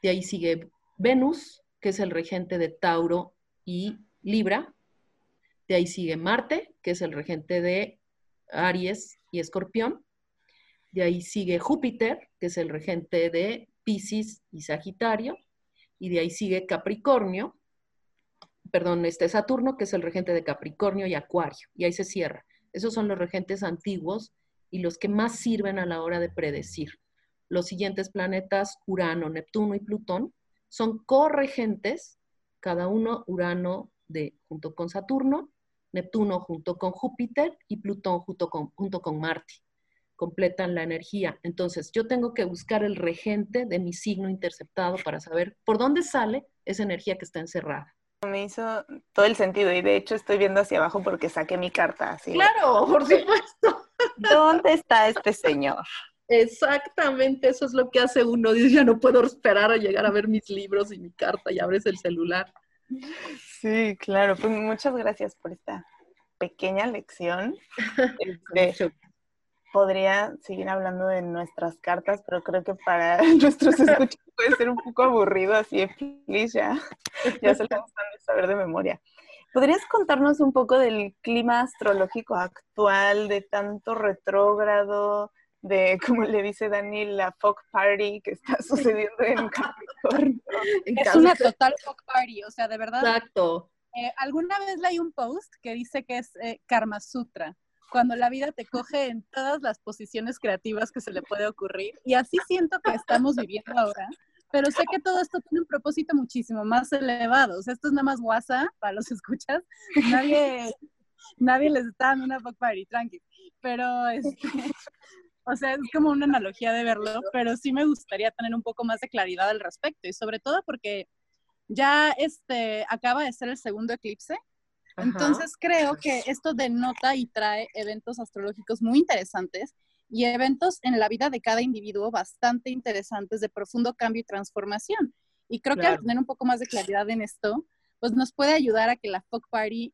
de ahí sigue Venus, que es el regente de Tauro y Libra, de ahí sigue Marte, que es el regente de Aries y Escorpión, de ahí sigue Júpiter, que es el regente de Pisces y Sagitario. Y de ahí sigue Capricornio, perdón, este Saturno, que es el regente de Capricornio y Acuario. Y ahí se cierra. Esos son los regentes antiguos y los que más sirven a la hora de predecir. Los siguientes planetas, Urano, Neptuno y Plutón, son corregentes, cada uno Urano de, junto con Saturno, Neptuno junto con Júpiter y Plutón junto con, junto con Marte completan la energía. Entonces, yo tengo que buscar el regente de mi signo interceptado para saber por dónde sale esa energía que está encerrada.
Me hizo todo el sentido y de hecho estoy viendo hacia abajo porque saqué mi carta. Así
claro, *laughs* por supuesto.
¿Dónde está este señor?
Exactamente, eso es lo que hace uno. Dice, ya no puedo esperar a llegar a ver mis libros y mi carta y abres el celular.
Sí, claro. Pues muchas gracias por esta pequeña lección. *laughs* Este, podría seguir hablando de nuestras cartas, pero creo que para *laughs* nuestros escuchas puede ser un poco aburrido, así de ya, ya se lo estamos dando saber de memoria. ¿Podrías contarnos un poco del clima astrológico actual, de tanto retrógrado, de, como le dice Dani, la folk party que está *laughs* sucediendo en *laughs* Capricornio?
es una total folk party, o sea, de verdad.
Exacto.
Eh, alguna vez leí un post que dice que es eh, Karma Sutra cuando la vida te coge en todas las posiciones creativas que se le puede ocurrir. Y así siento que estamos viviendo ahora. Pero sé que todo esto tiene un propósito muchísimo más elevado. O sea, esto es nada más WhatsApp para los escuchas. Nadie, nadie les está dando una fuck party, tranqui. Pero, este, o sea, es como una analogía de verlo, pero sí me gustaría tener un poco más de claridad al respecto. Y sobre todo porque ya este, acaba de ser el segundo eclipse entonces creo que esto denota y trae eventos astrológicos muy interesantes y eventos en la vida de cada individuo bastante interesantes de profundo cambio y transformación. Y creo que al tener un poco más de claridad en esto, pues nos puede ayudar a que la fuck party,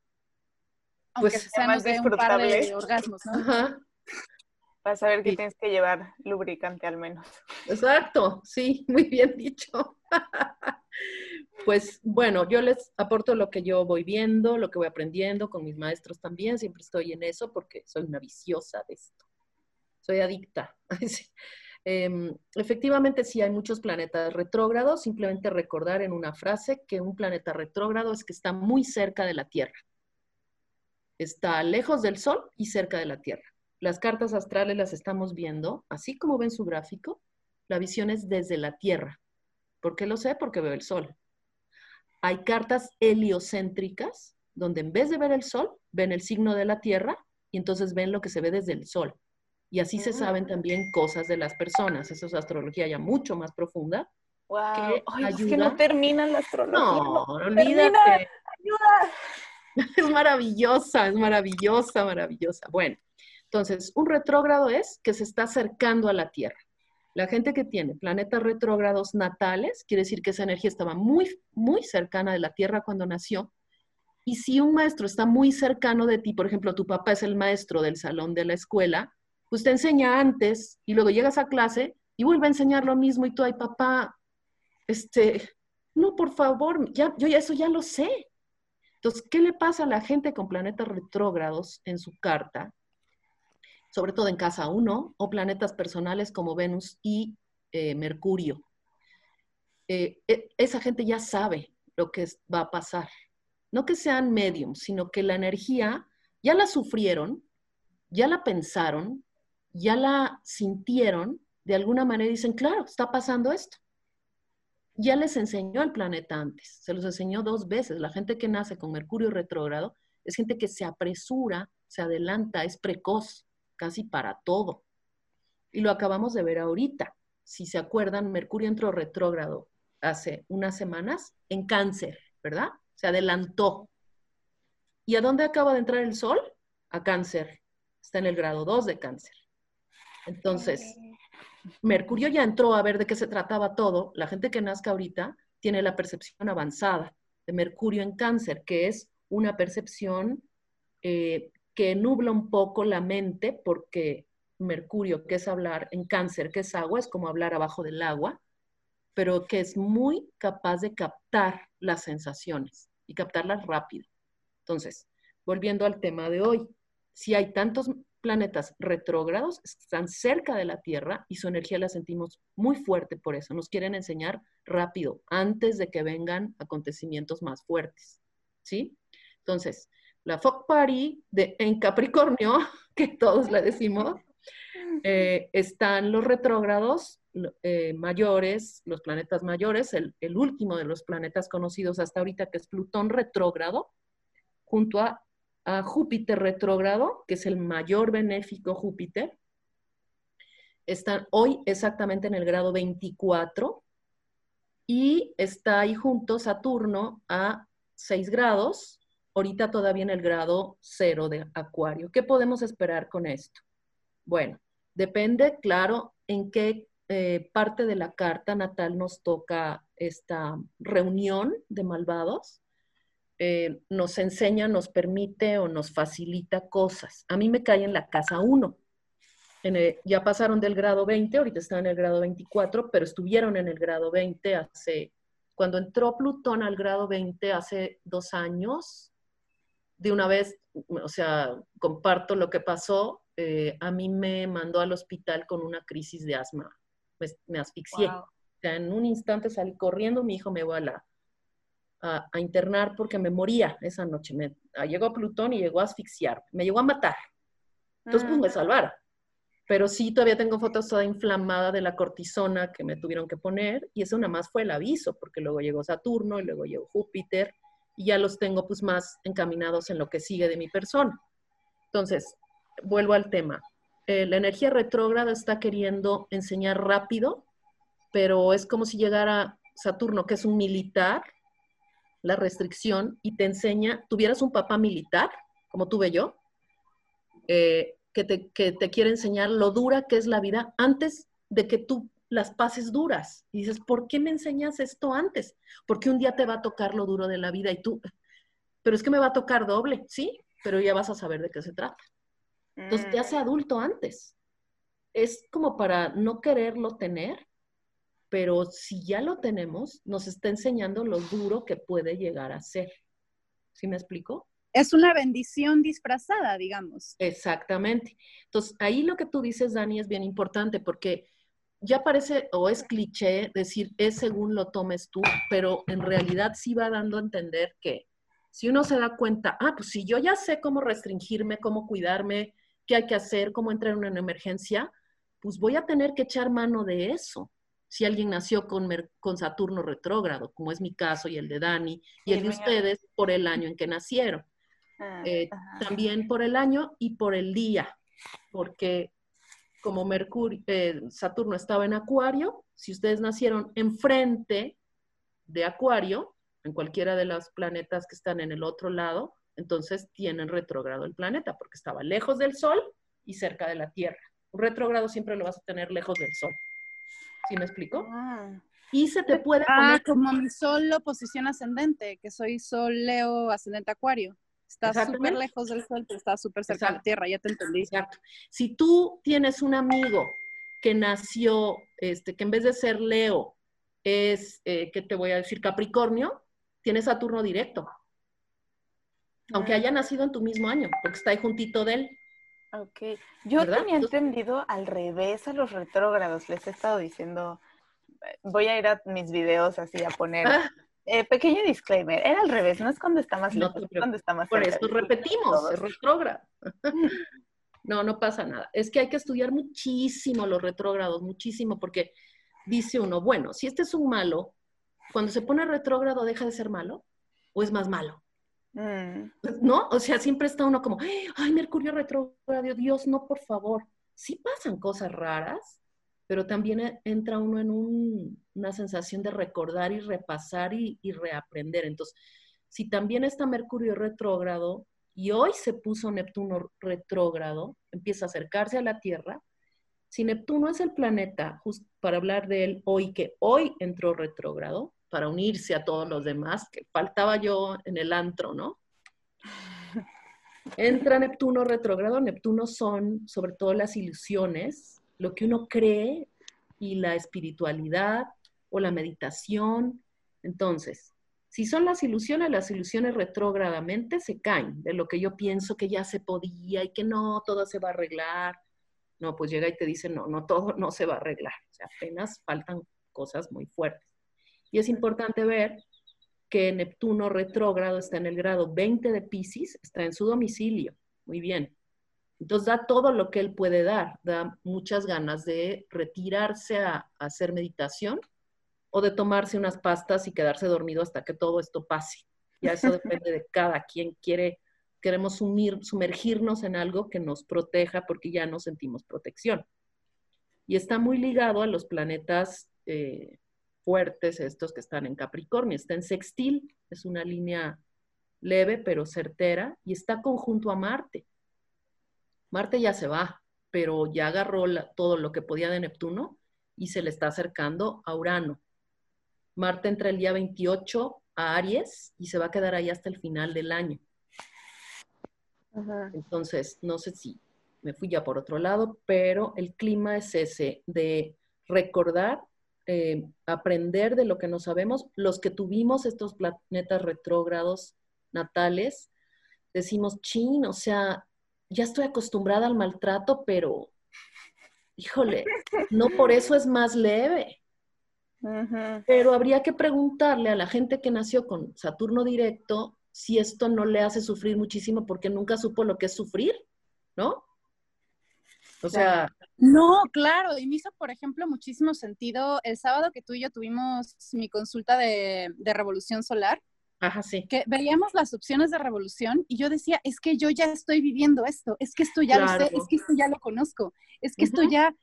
aunque pues, sea más de un par de orgasmos, ¿no? Ajá.
Vas a ver que tienes que llevar lubricante al menos. *laughs*
Exacto, sí, muy bien dicho. *laughs* Pues bueno, yo les aporto lo que yo voy viendo, lo que voy aprendiendo con mis maestros también, siempre estoy en eso porque soy una viciosa de esto. Soy adicta. *laughs* Em, efectivamente, sí hay muchos planetas retrógrados. Simplemente recordar en una frase que un planeta retrógrado es que está muy cerca de la Tierra. Está lejos del Sol y cerca de la Tierra. Las cartas astrales las estamos viendo, así como ven su gráfico, la visión es desde la Tierra. ¿Por qué lo sé? Porque veo el Sol. Hay cartas heliocéntricas, donde en vez de ver el Sol, ven el signo de la Tierra y entonces ven lo que se ve desde el Sol. Y así se saben también cosas de las personas. Eso es astrología ya mucho más profunda.
Wow. es que no termina la astrología.
No, olvídate. Ayuda. *laughs* Es maravillosa, es maravillosa, maravillosa. Bueno, entonces, un retrógrado es que se está acercando a la Tierra. La gente que tiene planetas retrógrados natales, quiere decir que esa energía estaba muy, muy cercana de la Tierra cuando nació. Y si un maestro está muy cercano de ti, por ejemplo, tu papá es el maestro del salón de la escuela, pues te enseña antes y luego llegas a clase y vuelve a enseñar lo mismo y tú, ay papá, este, no, por favor, ya, yo eso ya lo sé. Entonces, ¿qué le pasa a la gente con planetas retrógrados en su carta? Sobre todo en casa 1 o planetas personales como Venus y eh, Mercurio. Eh, e, esa gente ya sabe lo que va a pasar. No que sean mediums, sino que la energía ya la sufrieron, ya la pensaron, ya la sintieron, de alguna manera dicen, claro, está pasando esto. Ya les enseñó el planeta antes, se los enseñó dos veces. La gente que nace con Mercurio retrógrado es gente que se apresura, se adelanta, es precoz, casi para todo. Y lo acabamos de ver ahorita. Si se acuerdan, Mercurio entró retrógrado hace unas semanas en cáncer, ¿verdad? Se adelantó. ¿Y a dónde acaba de entrar el Sol? A cáncer. Está en el grado 2 de cáncer. Entonces, Mercurio ya entró a ver de qué se trataba todo. La gente que nazca ahorita tiene la percepción avanzada de Mercurio en cáncer, que es una percepción eh, que nubla un poco la mente porque Mercurio, que es hablar en cáncer, que es agua, es como hablar abajo del agua, pero que es muy capaz de captar las sensaciones y captarlas rápido. Entonces, volviendo al tema de hoy, si hay tantos planetas retrógrados, están cerca de la Tierra y su energía la sentimos muy fuerte por eso. Nos quieren enseñar rápido, antes de que vengan acontecimientos más fuertes. ¿Sí? Entonces, la Fog Party de, en Capricornio, *laughs* que todos le decimos, eh, están los retrógrados eh, mayores, los planetas mayores, el, el último de los planetas conocidos hasta ahorita, que es Plutón retrógrado, junto a a Júpiter retrógrado, que es el mayor benéfico Júpiter. Están hoy exactamente en el grado 24 y está ahí junto Saturno a 6 grados, ahorita todavía en el grado 0 de Acuario. ¿Qué podemos esperar con esto? Bueno, depende, claro, en qué eh, parte de la carta natal nos toca esta reunión de malvados. Eh, nos enseña, nos permite o nos facilita cosas. A mí me cae en la casa 1. ya pasaron del grado 20, ahorita están en el grado 24, pero estuvieron en el grado 20 hace, cuando entró Plutón al grado 20 hace dos años, de una vez, o sea, comparto lo que pasó, eh, a mí me mandó al hospital con una crisis de asma, pues me asfixié. O sea, en un instante salí corriendo, mi hijo me va a la, a, internar porque me moría esa noche. Me, ah, llegó Plutón y llegó a asfixiar, me llegó a matar. Entonces, pues me ah. salvaron. Pero sí, todavía tengo fotos toda inflamada de la cortisona que me tuvieron que poner y eso nada más fue el aviso, porque luego llegó Saturno y luego llegó Júpiter ya los tengo pues más encaminados en lo que sigue de mi persona. Entonces, vuelvo al tema. Eh, la energía retrógrada está queriendo enseñar rápido, pero es como si llegara Saturno, que es un militar, la restricción y te enseña, tuvieras un papá militar, como tuve yo, eh, que, te, que te quiere enseñar lo dura que es la vida antes de que tú las pases duras. Y dices, ¿por qué me enseñas esto antes? Porque un día te va a tocar lo duro de la vida y tú, pero es que me va a tocar doble, sí, pero ya vas a saber de qué se trata. Entonces te hace mm. adulto antes. Es como para no quererlo tener pero si ya lo tenemos, nos está enseñando lo duro que puede llegar a ser. ¿Sí me explico?
Es una bendición disfrazada, digamos.
Exactamente. Entonces, ahí lo que tú dices, Dani, es bien importante porque ya parece o es cliché decir es según lo tomes tú, pero en realidad sí va dando a entender que si uno se da cuenta, ah, pues si yo ya sé cómo restringirme, cómo cuidarme, qué hay que hacer, cómo entrar en una emergencia, pues voy a tener que echar mano de eso. Si alguien nació con, con Saturno retrógrado, como es mi caso y el de Dani, y el de ustedes por el año en que nacieron. Ah, eh, también por el año y por el día, porque como Mercurio, eh, Saturno estaba en Acuario, si ustedes nacieron enfrente de Acuario, en cualquiera de los planetas que están en el otro lado, entonces tienen retrógrado el planeta, porque estaba lejos del Sol y cerca de la Tierra. Un retrógrado siempre lo vas a tener lejos del Sol. ¿Sí me explico? Ah. Y se te puede
ah, poner... como mi Sol posición ascendente, que soy Sol Leo ascendente Acuario. Está súper lejos del Sol, pero está súper cerca de la Tierra, ya te entendí.
Exacto. Si tú tienes un amigo que nació, este, que en vez de ser Leo, es, eh, ¿qué te voy a decir? Capricornio, tiene Saturno directo. Aunque haya nacido en tu mismo año, porque está ahí juntito de él.
Ok. Yo tenía entendido al revés a los retrógrados. Les he estado diciendo, voy a ir a mis videos así a poner ah. Eh, pequeño disclaimer, era al revés, no es cuando está más lejos, es cuando está más
Por eso repetimos, es retrógrado. *laughs* no, no pasa nada. Es que hay que estudiar muchísimo los retrógrados, muchísimo, porque dice uno, bueno, si este es un malo, cuando se pone retrógrado, ¿deja de ser malo? ¿O es más malo? Mm. ¿No? O sea, siempre está uno como, ay, Mercurio retrógrado, Dios, no, por favor. Sí pasan cosas raras, pero también e, entra uno en una sensación de recordar y repasar y, reaprender. Entonces, si también está Mercurio retrógrado y hoy se puso Neptuno retrógrado, empieza a acercarse a la Tierra, si Neptuno es el planeta, justo para hablar de él hoy, que hoy entró retrógrado, para unirse a todos los demás, que faltaba yo en el antro, ¿no? *laughs* Entra Neptuno retrógrado, Neptuno son sobre todo las ilusiones, lo que uno cree y la espiritualidad o la meditación. Entonces, si son las ilusiones, las ilusiones retrógradamente se caen de lo que yo pienso que ya se podía y que no, todo se va a arreglar. No, pues llega y te dice, no, no, todo no se va a arreglar. O sea, apenas faltan cosas muy fuertes. Y es importante ver que Neptuno retrógrado está en el grado 20 de Pisces, está en su domicilio. Muy bien. Entonces da todo lo que él puede dar, da muchas ganas de retirarse a, hacer meditación o de tomarse unas pastas y quedarse dormido hasta que todo esto pase. Ya eso *laughs* depende de cada quien quiere, queremos sumergirnos en algo que nos proteja porque ya no sentimos protección. Y está muy ligado a los planetas eh, fuertes, estos que están en Capricornio. Está en sextil, es una línea leve pero certera, y está conjunto a Marte. Marte ya se va, pero ya agarró todo lo que podía de Neptuno y se le está acercando a Urano. Marte entra el día 28 a Aries y se va a quedar ahí hasta el final del año. Entonces, no sé si me fui ya por otro lado, pero el clima es ese de recordar, eh, aprender de lo que no sabemos. Los que tuvimos estos planetas retrógrados natales, decimos, chin, o sea, ya estoy acostumbrada al maltrato, pero, híjole, no por eso es más leve. Pero habría que preguntarle a la gente que nació con Saturno directo si esto no le hace sufrir muchísimo porque nunca supo lo que es sufrir, ¿no?
O sea... No, claro, y me hizo, por ejemplo, muchísimo sentido el sábado que tú y yo tuvimos mi consulta de, de Revolución Solar
Ajá, sí.
Que veíamos las opciones de revolución y yo decía, es que yo ya estoy viviendo esto, es que esto ya lo sé, es que esto ya lo conozco, es que esto ya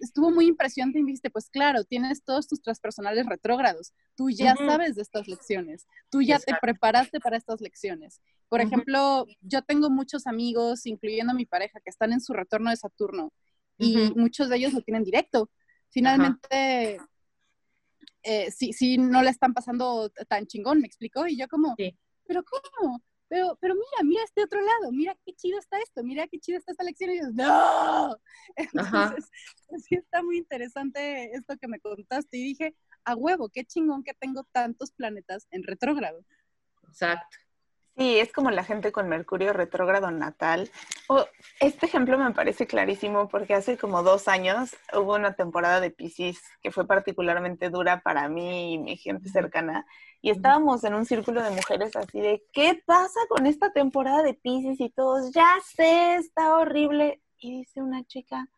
estuvo muy impresionante y me dijiste, pues claro, tienes todos tus transpersonales retrógrados, tú ya sabes de estas lecciones, tú ya te preparaste para estas lecciones. Por ejemplo, yo tengo muchos amigos, incluyendo mi pareja, que están en su retorno de Saturno y muchos de ellos lo tienen directo. Finalmente, eh, sí, no le están pasando tan chingón, me explicó, y yo como, pero ¿cómo? Pero, pero mira, mira este otro lado, mira qué chido está esto, mira qué chido está esta lección, y yo, ¡no! *laughs* Entonces, *laughs* sí está muy interesante esto que me contaste, y dije, a huevo, qué chingón que tengo tantos planetas en retrógrado.
Exacto.
Sí, es como la gente con Mercurio retrógrado natal. O este ejemplo me parece clarísimo porque hace como dos años hubo una temporada de Pisces que fue particularmente dura para mí y mi gente cercana. Y estábamos en un círculo de mujeres así de, ¿qué pasa con esta temporada de Pisces? Y todos, ya sé, está horrible. Y dice una chica,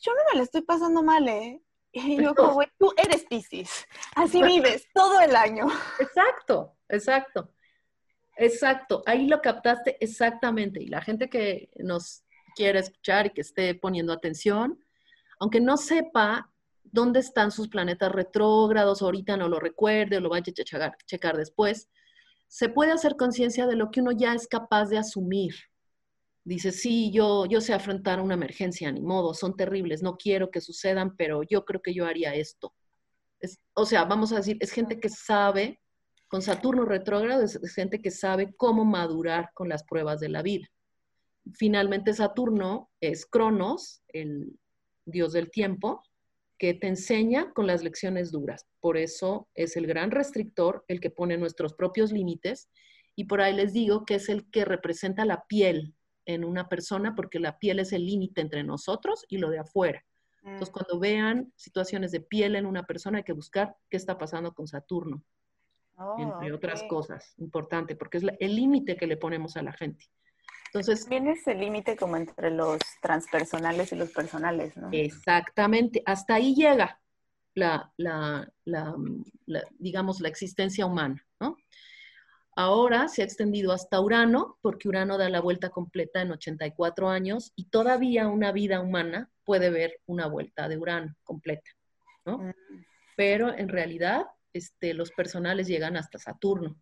yo no me la estoy pasando mal, ¿eh? Y yo como, *laughs* tú eres Pisces, así vives todo el año.
Exacto, exacto. Exacto, ahí lo captaste exactamente. Y la gente que nos quiere escuchar y que esté poniendo atención, aunque no sepa dónde están sus planetas retrógrados, ahorita no lo recuerde o lo vaya a checar, después, se puede hacer conciencia de lo que uno ya es capaz de asumir. Dice, sí, yo, yo sé afrontar una emergencia, ni modo, son terribles, no quiero que sucedan, pero yo creo que yo haría esto. o sea, vamos a decir, es gente que sabe con Saturno retrógrado es, gente que sabe cómo madurar con las pruebas de la vida. Finalmente Saturno es Cronos, el dios del tiempo, que te enseña con las lecciones duras. Por eso es el gran restrictor, el que pone nuestros propios límites. Y por ahí les digo que es el que representa la piel en una persona, porque la piel es el límite entre nosotros y lo de afuera. Entonces, mm. cuando vean situaciones de piel en una persona, hay que buscar qué está pasando con Saturno entre oh, otras cosas, importante, porque es el límite que le ponemos a la gente. Entonces,
También es el límite como entre los transpersonales y los personales, ¿no?
Exactamente, hasta ahí llega la, la, la, digamos, la existencia humana, ¿no? Ahora se ha extendido hasta Urano, porque Urano da la vuelta completa en 84 años y todavía una vida humana puede ver una vuelta de Urano completa, ¿no? Mm. Pero en realidad este, los personales llegan hasta Saturno.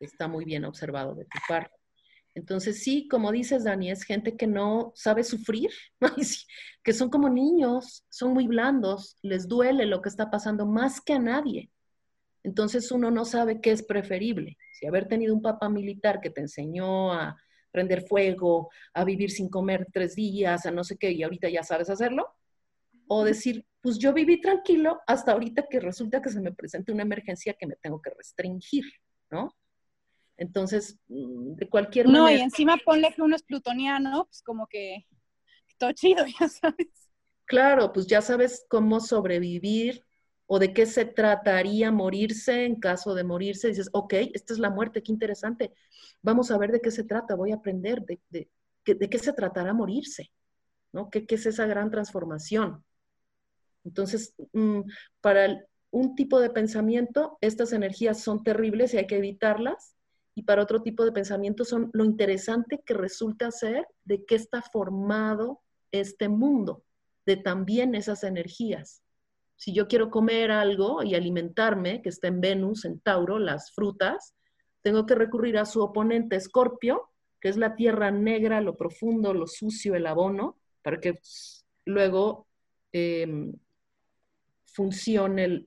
Está muy bien observado de tu parte. Entonces, sí, como dices, Dani, es gente que no sabe sufrir, *laughs* que son como niños, son muy blandos, les duele lo que está pasando más que a nadie. Entonces, uno no sabe qué es preferible. Si haber tenido un papá militar que te enseñó a prender fuego, a vivir sin comer tres días, a no sé qué, y ahorita ya sabes hacerlo, o decir, pues yo viví tranquilo hasta ahorita que resulta que se me presenta una emergencia que me tengo que restringir, ¿no? Entonces, mm, de cualquier
manera.
No,
y encima ponle que uno es plutoniano, pues como que todo chido, *laughs* ya sabes.
Claro, pues ya sabes cómo sobrevivir o de qué se trataría morirse en caso de morirse. Dices, ok, esta es la muerte, qué interesante. Vamos a ver de qué se trata, voy a aprender de, de, de qué se tratará morirse, ¿no? ¿Qué, ¿Qué es esa gran transformación? Entonces, mm, para un tipo de pensamiento, estas energías son terribles y hay que evitarlas. Y para otro tipo de pensamiento son lo interesante que resulta ser de qué está formado este mundo, de también esas energías. Si yo quiero comer algo y alimentarme, que está en Venus, en Tauro, las frutas, tengo que recurrir a su oponente Escorpio, que es la tierra negra, lo profundo, lo sucio, el abono, para que luego em, funcione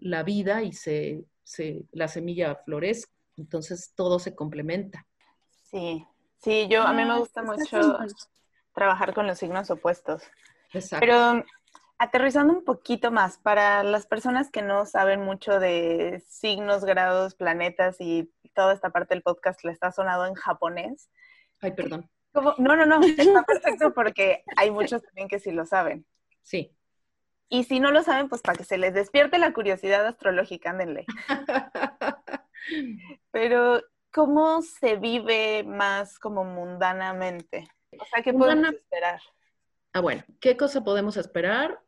la vida y se, la semilla florezca. Entonces todo se complementa.
Sí, sí, yo a mí me ah, gusta mucho trabajar con los signos opuestos. Exacto. Pero aterrizando un poquito más, para las personas que no saben mucho de signos, grados, planetas y toda esta parte del podcast le está sonado en japonés.
Ay, perdón.
No, no, no, está perfecto porque hay muchos también que sí lo saben.
Sí.
Y si no lo saben, pues para que se les despierte la curiosidad astrológica, ándenle. *laughs* Pero, ¿cómo se vive más como mundanamente? O sea, ¿qué podemos esperar?
Ah, bueno, ¿qué cosa podemos esperar?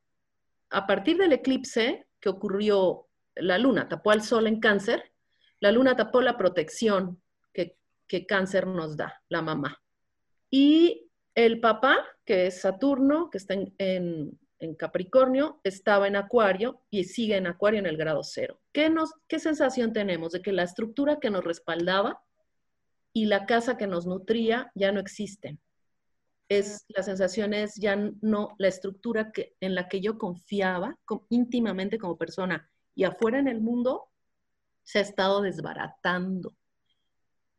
A partir del eclipse que ocurrió, la luna tapó al sol en cáncer, la luna tapó la protección que, que cáncer nos da, la mamá. Y el papá, que es Saturno, que está en en Capricornio, estaba en Acuario y sigue en Acuario en el grado cero. ¿Qué, nos, ¿Qué sensación tenemos? De que la estructura que nos respaldaba y la casa que nos nutría ya no existen. Es, la sensación es ya no la estructura que, en la que yo confiaba íntimamente como persona y afuera en el mundo se ha estado desbaratando.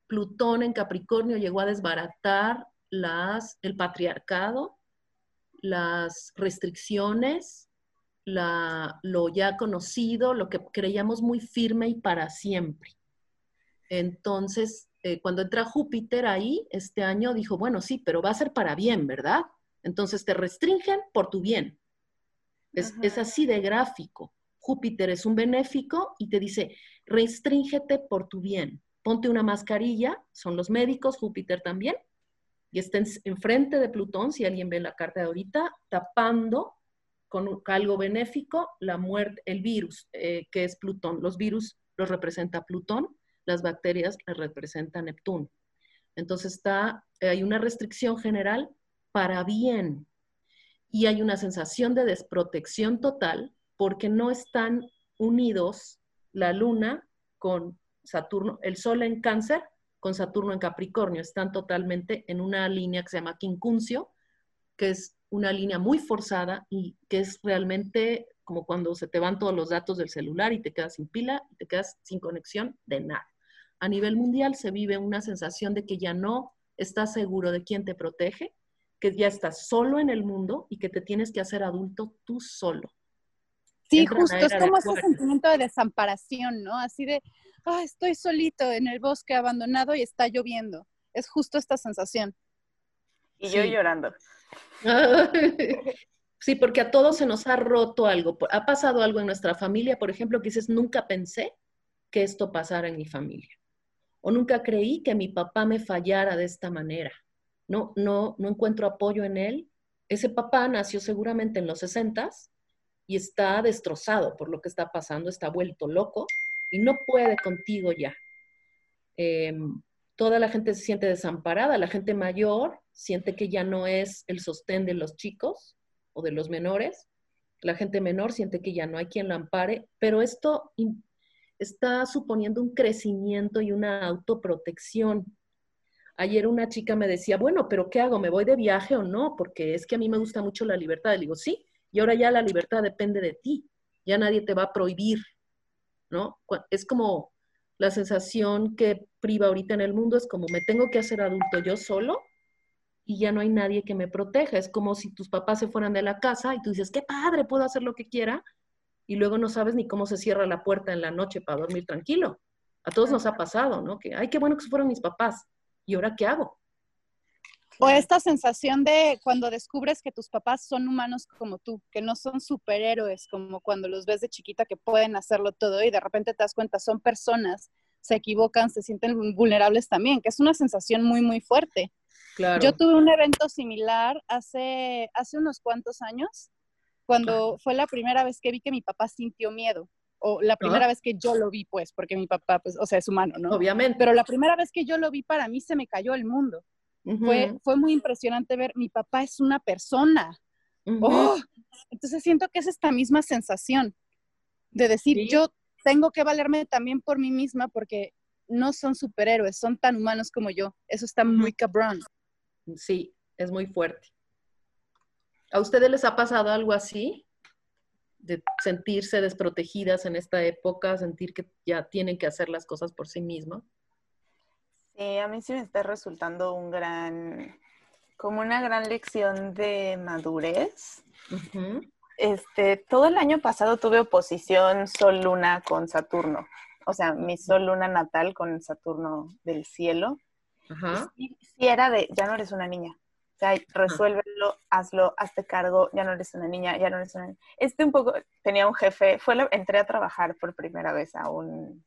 Plutón en Capricornio llegó a desbaratar las, el patriarcado, las restricciones, lo ya conocido, lo que creíamos muy firme y para siempre. Entonces, eh, cuando entra Júpiter ahí, este año dijo, bueno, sí, pero va a ser para bien, ¿verdad? Entonces te restringen por tu bien. Es, es así de gráfico. Júpiter es un benéfico y te dice, restríngete por tu bien. Ponte una mascarilla, son los médicos, Júpiter también, y estén enfrente de Plutón, si alguien ve la carta de ahorita, tapando con algo benéfico la muerte, el virus, eh, que es Plutón. Los virus los representa Plutón, las bacterias las representa Neptuno. Entonces está, hay una restricción general para bien y hay una sensación de desprotección total porque no están unidos la luna con Saturno, el Sol en cáncer con Saturno en Capricornio, están totalmente en una línea que se llama quincuncio, que es una línea muy forzada y que es realmente como cuando se te van todos los datos del celular y te quedas sin pila y te quedas sin conexión de nada. A nivel mundial se vive una sensación de que ya no estás seguro de quién te protege, que ya estás solo en el mundo y que te tienes que hacer adulto tú solo.
Sí, justo, es como ese sentimiento de desamparación, ¿no? Así de, ah, estoy solito en el bosque abandonado y está lloviendo. Es justo esta sensación.
Y yo llorando. *laughs*
sí, porque a todos se nos ha roto algo. Ha pasado algo en nuestra familia, por ejemplo, que dices, nunca pensé que esto pasara en mi familia. O nunca creí que mi papá me fallara de esta manera. No, no, no encuentro apoyo en él. Ese papá nació seguramente en los sesentas y está destrozado por lo que está pasando, está vuelto loco y no puede contigo ya. Em, toda la gente se siente desamparada, la gente mayor siente que ya no es el sostén de los chicos o de los menores, la gente menor siente que ya no hay quien lo ampare, pero esto está suponiendo un crecimiento y una autoprotección. Ayer una chica me decía, bueno, pero ¿qué hago? ¿Me voy de viaje o no? Porque es que a mí me gusta mucho la libertad. Le digo, sí, y ahora ya la libertad depende de ti, ya nadie te va a prohibir, ¿no? Es como la sensación que priva ahorita en el mundo, es como me tengo que hacer adulto yo solo y ya no hay nadie que me proteja. Es como si tus papás se fueran de la casa y tú dices, qué padre, puedo hacer lo que quiera, y luego no sabes ni cómo se cierra la puerta en la noche para dormir tranquilo. A todos nos ha pasado, ¿no? Que, ay, qué bueno que se fueron mis papás. ¿Y ahora qué hago?
O esta sensación de cuando descubres que tus papás son humanos como tú, que no son superhéroes, como cuando los ves de chiquita que pueden hacerlo todo y de repente te das cuenta, son personas, se equivocan, se sienten vulnerables también, que es una sensación muy, muy fuerte. Claro. Yo tuve un evento similar hace, hace unos cuantos años, cuando fue la primera vez que vi que mi papá sintió miedo o la primera vez que yo lo vi, pues, porque mi papá, pues, o sea, es humano, ¿no?
Obviamente.
Pero la primera vez que yo lo vi, para mí se me cayó el mundo fue, fue muy impresionante ver, mi papá es una persona. Oh, entonces siento que es esta misma sensación de decir, yo tengo que valerme también por mí misma porque no son superhéroes, son tan humanos como yo. Eso está muy cabrón.
Sí, es muy fuerte. ¿A ustedes les ha pasado algo así? De sentirse desprotegidas en esta época, sentir que ya tienen que hacer las cosas por sí mismas.
Sí, a mí sí me está resultando un gran, como una gran lección de madurez. Este, todo el año pasado tuve oposición Sol-Luna con Saturno. O sea, mi Sol-Luna natal con Saturno del cielo. Sí, era de, ya no eres una niña. O sea, resuélvelo, hazlo, hazte cargo, ya no eres una niña, ya no eres una niña. Este un poco, tenía un jefe, fue entré a trabajar por primera vez a un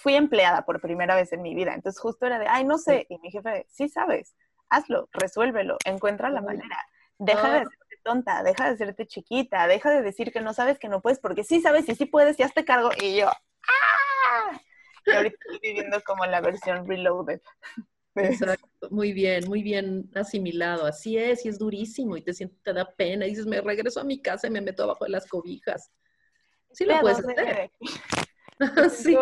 fui empleada por primera vez en mi vida. Entonces justo era de, ay, no sé. Y mi jefe, sí sabes, hazlo, resuélvelo, encuentra la manera. Deja de hacerte tonta, deja de hacerte chiquita, deja de decir que no sabes que no puedes, porque sí sabes y sí puedes y hazte cargo. Y yo, ¡ah! Y ahorita estoy viviendo como la versión reloaded. *laughs*
Exacto, muy bien, muy bien asimilado. Así es, y es durísimo y te sientes, te da pena. Y dices, me regreso a mi casa y me meto abajo de las cobijas. Sí lo puedes hacer. *laughs*
sí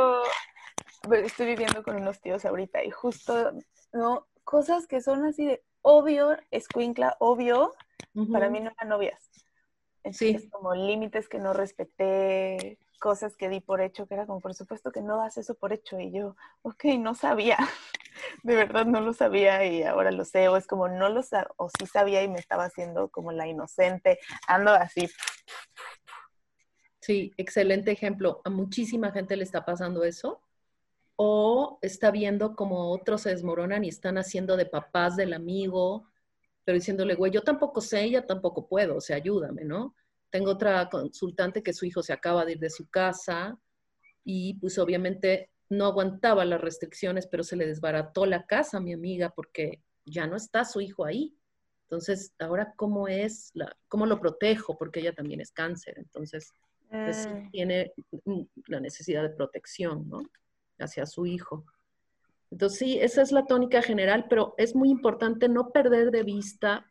estoy viviendo con unos tíos ahorita y justo, ¿no? Cosas que son así de obvio, escuincla, obvio, para mí no eran novias. sí. Es como límites que no respeté, cosas que di por hecho, que era como, por supuesto que no das eso por hecho. Y yo, ok, no sabía, *laughs* de verdad no lo sabía y ahora lo sé. O es como, no lo sabía, o sí sabía y me estaba haciendo como la inocente. Ando así.
Sí, excelente ejemplo. A muchísima gente le está pasando eso o está viendo como otros se desmoronan y están haciendo de papás del amigo, pero diciéndole, güey, yo tampoco sé, ella tampoco puedo, o sea, ayúdame, ¿no? Tengo otra consultante que su hijo se acaba de ir de su casa y pues obviamente no aguantaba las restricciones, pero se le desbarató la casa a mi amiga porque ya no está su hijo ahí. Entonces, ahora, ¿cómo es? La, ¿Cómo lo protejo? Porque ella también es cáncer. Entonces, pues, mm. tiene la necesidad de protección, ¿no? Hacia su hijo. Entonces, sí, esa es la tónica general, pero es muy importante no perder de vista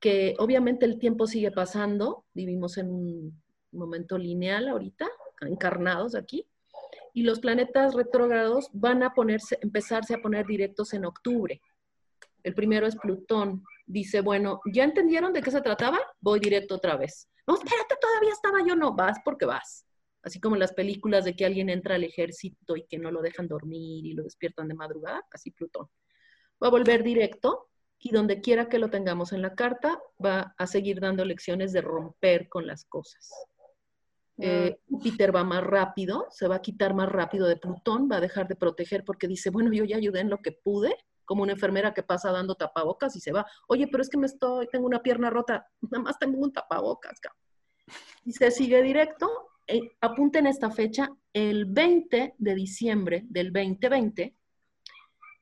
que obviamente el tiempo sigue pasando, vivimos en un momento lineal ahorita, encarnados aquí, y los planetas retrógrados van a ponerse, empezarse a poner directos en octubre. El primero es Plutón. Dice, bueno, ¿ya entendieron de qué se trataba? Voy directo otra vez. No, espérate, todavía estaba yo. No, vas porque vas. Así como en las películas de que alguien entra al ejército y que no lo dejan dormir y lo despiertan de madrugada, así Plutón. Va a volver directo y donde quiera que lo tengamos en la carta, va a seguir dando lecciones de romper con las cosas. Eh, Júpiter va más rápido, se va a quitar más rápido de Plutón, va a dejar de proteger porque dice, bueno, yo ya ayudé en lo que pude, como una enfermera que pasa dando tapabocas y se va, oye, pero es que me estoy, tengo una pierna rota, nada más tengo un tapabocas. Y se sigue directo, eh, apunten esta fecha, el 20 de diciembre del 2020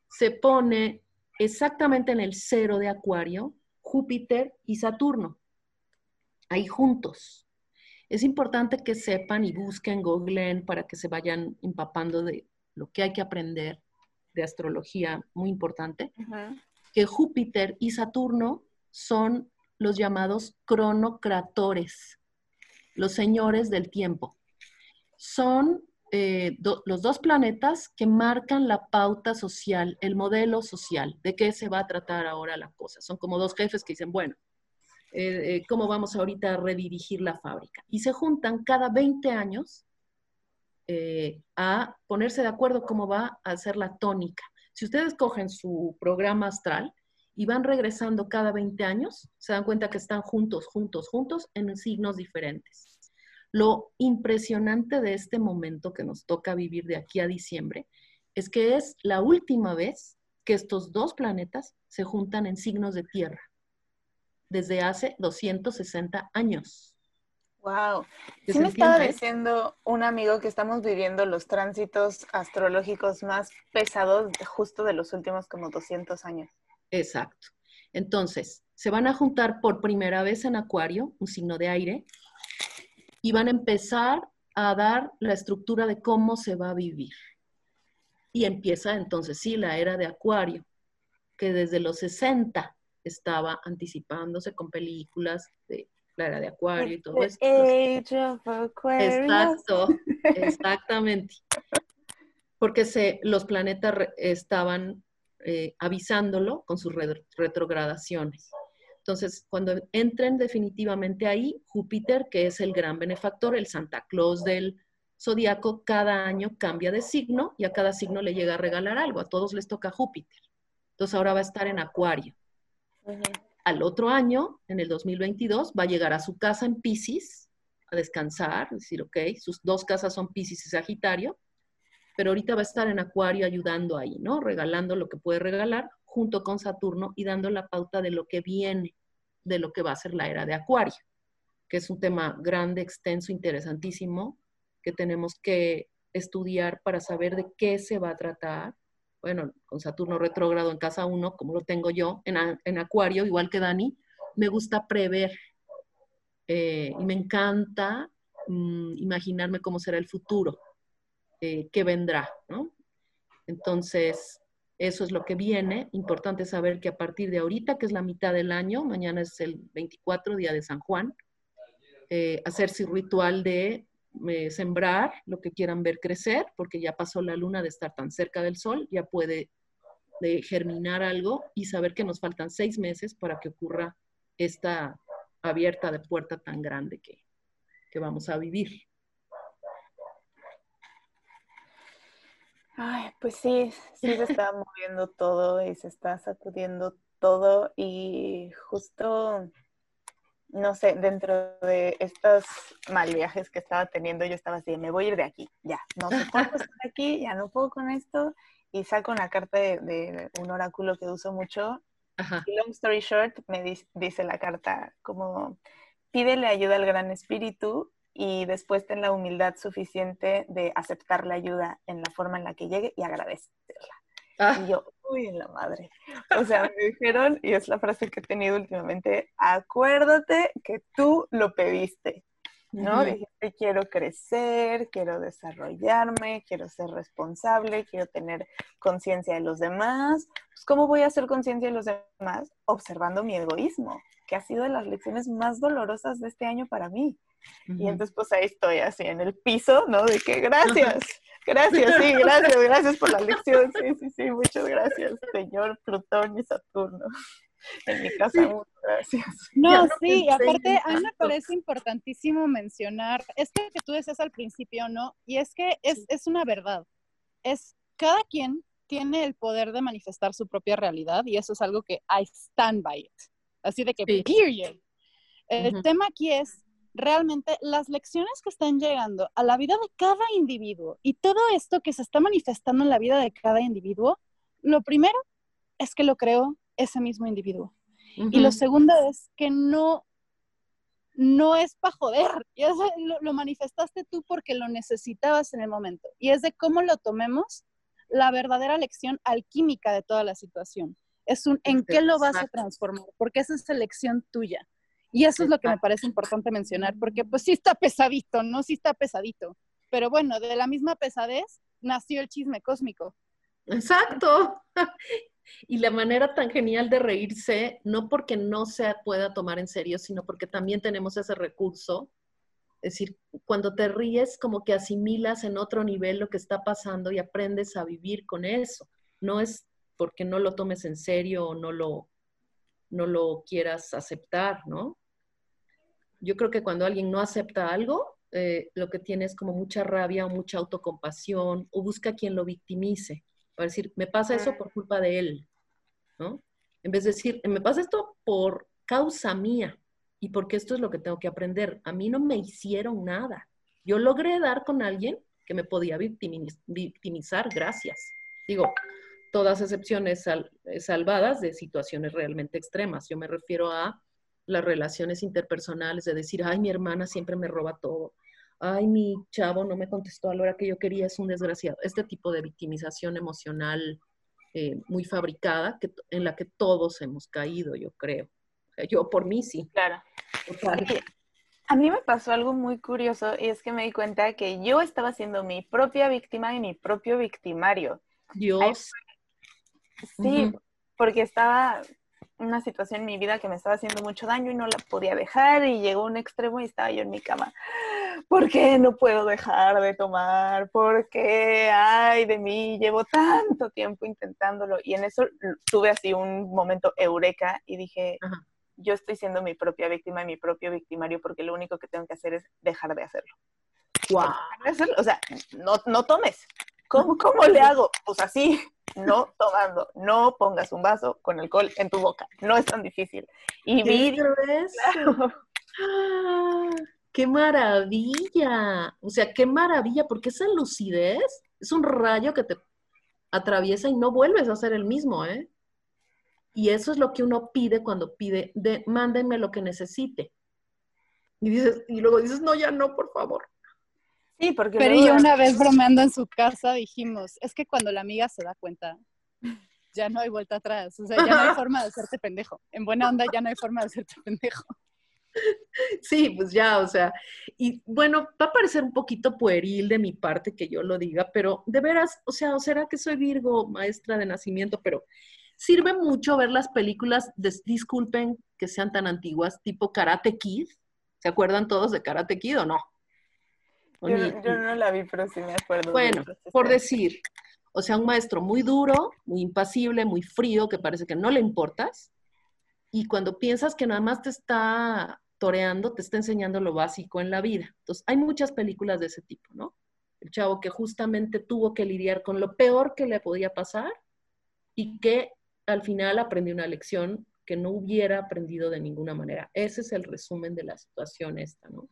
se pone exactamente en el cero de Acuario, Júpiter y Saturno, ahí juntos. Es importante que sepan y busquen, googleen para que se vayan empapando de lo que hay que aprender de astrología, muy importante, que Júpiter y Saturno son los llamados cronocratores, los señores del tiempo. Son eh, los dos planetas que marcan la pauta social, el modelo social, de qué se va a tratar ahora la cosa. Son como dos jefes que dicen, bueno, eh, eh, cómo vamos ahorita a redirigir la fábrica. Y se juntan cada 20 años a ponerse de acuerdo cómo va a ser la tónica. Si ustedes cogen su programa astral y van regresando cada 20 años, se dan cuenta que están juntos, juntos, juntos en signos diferentes. Lo impresionante de este momento que nos toca vivir de aquí a diciembre es que es la última vez que estos dos planetas se juntan en signos de tierra desde hace 260 años.
Wow. Sí me estaba diciendo un amigo que estamos viviendo los tránsitos astrológicos más pesados justo de los últimos como 200 años.
Exacto. Entonces, se van a juntar por primera vez en Acuario, un signo de aire, y van a empezar a dar la estructura de cómo se va a vivir. Y empieza entonces, sí, la era de Acuario, que desde los 60 estaba anticipándose con películas de la era de Acuario y todo eso. Exacto, exactamente. Porque se, los planetas estaban eh, avisándolo con sus retrogradaciones. Entonces, cuando entren definitivamente ahí, Júpiter, que es el gran benefactor, el Santa Claus del zodiaco, cada año cambia de signo y a cada signo le llega a regalar algo. A todos les toca Júpiter. Entonces, ahora va a estar en Acuario. Al otro año, en el 2022, va a llegar a su casa en Pisces a descansar, decir, ok, sus dos casas son Pisces y Sagitario, pero ahorita va a estar en Acuario ayudando ahí, ¿no? Regalando lo que puede regalar junto con Saturno y dando la pauta de lo que viene, de lo que va a ser la era de Acuario, que es un tema grande, extenso, interesantísimo, que tenemos que estudiar para saber de qué se va a tratar bueno, con Saturno retrógrado en casa 1, como lo tengo yo, en, Acuario, igual que Dani, me gusta prever eh, y me encanta mm, imaginarme cómo será el futuro, eh, qué vendrá, ¿no? Entonces, eso es lo que viene. Importante saber que a partir de ahorita, que es la mitad del año, mañana es el 24, día de San Juan, eh, hacer su ritual de eh, sembrar lo que quieran ver crecer, porque ya pasó la luna de estar tan cerca del sol, ya puede de germinar algo y saber que nos faltan seis meses para que ocurra esta abierta de puerta tan grande que, que vamos a vivir.
Ay, pues sí, sí se está moviendo todo y se está sacudiendo todo y justo no sé, dentro de estos mal viajes que estaba teniendo, yo estaba así, me voy a ir de aquí, ya, no puedo estar *laughs* aquí, ya no puedo con esto, y saco una carta de, un oráculo que uso mucho. long story short, me dice la carta como, pídele ayuda al gran espíritu y después ten la humildad suficiente de aceptar la ayuda en la forma en la que llegue y agradecerla. Ah. Y yo, uy, en la madre. O sea, me dijeron, y es la frase que he tenido últimamente, acuérdate que tú lo pediste, ¿no? Dijiste, quiero crecer, quiero desarrollarme, quiero ser responsable, quiero tener conciencia de los demás. Pues, ¿Cómo voy a hacer conciencia de los demás? Observando mi egoísmo, que ha sido de las lecciones más dolorosas de este año para mí. Y entonces, pues ahí estoy así en el piso, ¿no? De que gracias, gracias, sí, *laughs* gracias, gracias por la lección, sí, sí, sí, muchas gracias, señor Plutón y Saturno. En mi casa, muchas gracias. *laughs*
No, sí, aparte a mí me parece importantísimo mencionar, es que, que tú decías al principio, ¿no? Y es que es, es una verdad, es cada quien tiene el poder de manifestar su propia realidad y eso es algo que I stand by it. Así de que, period. El tema aquí es realmente las lecciones que están llegando a la vida de cada individuo y todo esto que se está manifestando en la vida de cada individuo, lo primero es que lo creó ese mismo individuo. Y lo segundo es que no, no es para joder, *laughs* lo, lo, manifestaste tú porque lo necesitabas en el momento. Y es de cómo lo tomemos la verdadera lección alquímica de toda la situación. Es un en qué lo vas a transformar, porque esa es elección tuya. Y eso es lo que me parece importante mencionar, porque pues sí está pesadito, ¿no? Sí está pesadito. Pero bueno, de la misma pesadez nació el chisme cósmico.
Exacto. *laughs* Y la manera tan genial de reírse, no porque no se pueda tomar en serio, sino porque también tenemos ese recurso. Es decir, cuando te ríes, como que asimilas en otro nivel lo que está pasando y aprendes a vivir con eso. No es porque no lo tomes en serio o no lo, no lo quieras aceptar, ¿no? Yo creo que cuando alguien no acepta algo, eh, lo que tiene es como mucha rabia o mucha autocompasión o busca quien lo victimice. Para decir, me pasa eso por culpa de él, ¿no? En vez de decir, me pasa esto por causa mía y porque esto es lo que tengo que aprender. A mí no me hicieron nada. Yo logré dar con alguien que me podía victimizar, gracias. Digo, todas excepciones salvadas de situaciones realmente extremas. Yo me refiero a las relaciones interpersonales, de decir, ay, mi hermana siempre me roba todo, ay, mi chavo no me contestó a la hora que yo quería, es un desgraciado. Este tipo de victimización emocional eh, muy fabricada que, en la que todos hemos caído, yo creo. yo por mí sí.
Claro. A mí me pasó algo muy curioso y es que me di cuenta que yo estaba siendo mi propia víctima y mi propio victimario.
Dios.
Sí, porque estaba una situación en mi vida que me estaba haciendo mucho daño y no la podía dejar y llegó un extremo y estaba yo en mi cama. ¿Por qué no puedo dejar de tomar? ¿Por qué? Ay, de mí, llevo tanto tiempo intentándolo. Y en eso tuve así un momento eureka y dije, yo estoy siendo mi propia víctima y mi propio victimario porque lo único que tengo que hacer es dejar de hacerlo.
Wow.
O sea, no, no tomes. ¿Cómo, ¿Cómo le hago? Pues así, no tomando, no pongas un vaso con alcohol en tu boca, no es tan difícil.
Y vi. ¡Ah! *gasps* ¡Qué maravilla! O sea, qué maravilla, porque esa lucidez es un rayo que te atraviesa y no vuelves a ser el mismo, ¿eh? Y eso es lo que uno pide cuando pide, de, mándenme lo que necesite. Y, dices, y luego dices, no, ya no, por favor.
Sí, porque Pero yo una vez bromeando en su casa dijimos, es que cuando la amiga se da cuenta, ya no hay vuelta atrás, o sea, ya no hay forma de hacerte pendejo. En buena onda ya no hay forma de hacerte pendejo.
Sí, pues ya, o sea, y bueno, va a parecer un poquito pueril de mi parte que yo lo diga, pero de veras, o sea, o será que soy Virgo, maestra de nacimiento, pero sirve mucho ver las películas, disculpen que sean tan antiguas, tipo Karate Kid. ¿Se acuerdan todos de Karate Kid o no?
Yo, no la vi, pero sí me acuerdo.
Bueno, por decir, o sea, un maestro muy duro, muy impasible, muy frío, que parece que no le importas, y cuando piensas que nada más te está toreando, te está enseñando lo básico en la vida. Entonces, hay muchas películas de ese tipo, ¿no? El chavo que justamente tuvo que lidiar con lo peor que le podía pasar y que al final aprendió una lección que no hubiera aprendido de ninguna manera. Ese es el resumen de la situación esta, ¿no?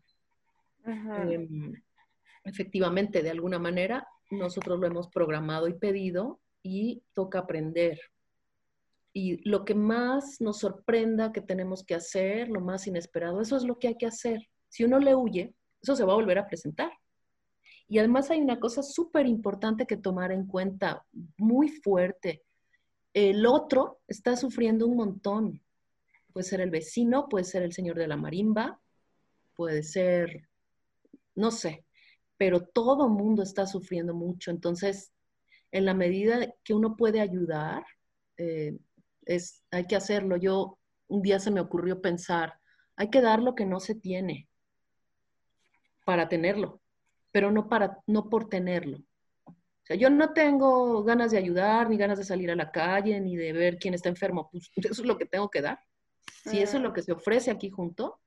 Em, efectivamente, de alguna manera, nosotros lo hemos programado y pedido y toca aprender. Y lo que más nos sorprenda que tenemos que hacer, lo más inesperado, eso es lo que hay que hacer. Si uno le huye, eso se va a volver a presentar. Y además hay una cosa súper importante que tomar en cuenta, muy fuerte. El otro está sufriendo un montón. Puede ser el vecino, puede ser el señor de la marimba, puede ser, no sé, pero todo mundo está sufriendo mucho. Entonces, en la medida que uno puede ayudar, eh, es, hay que hacerlo. Yo un día se me ocurrió pensar, hay que dar lo que no se tiene para tenerlo, pero no, para, no por tenerlo. O sea, yo no tengo ganas de ayudar, ni ganas de salir a la calle, ni de ver quién está enfermo. Pues *laughs* eso es lo que tengo que dar. Si eso es lo mm. que se ofrece aquí junto,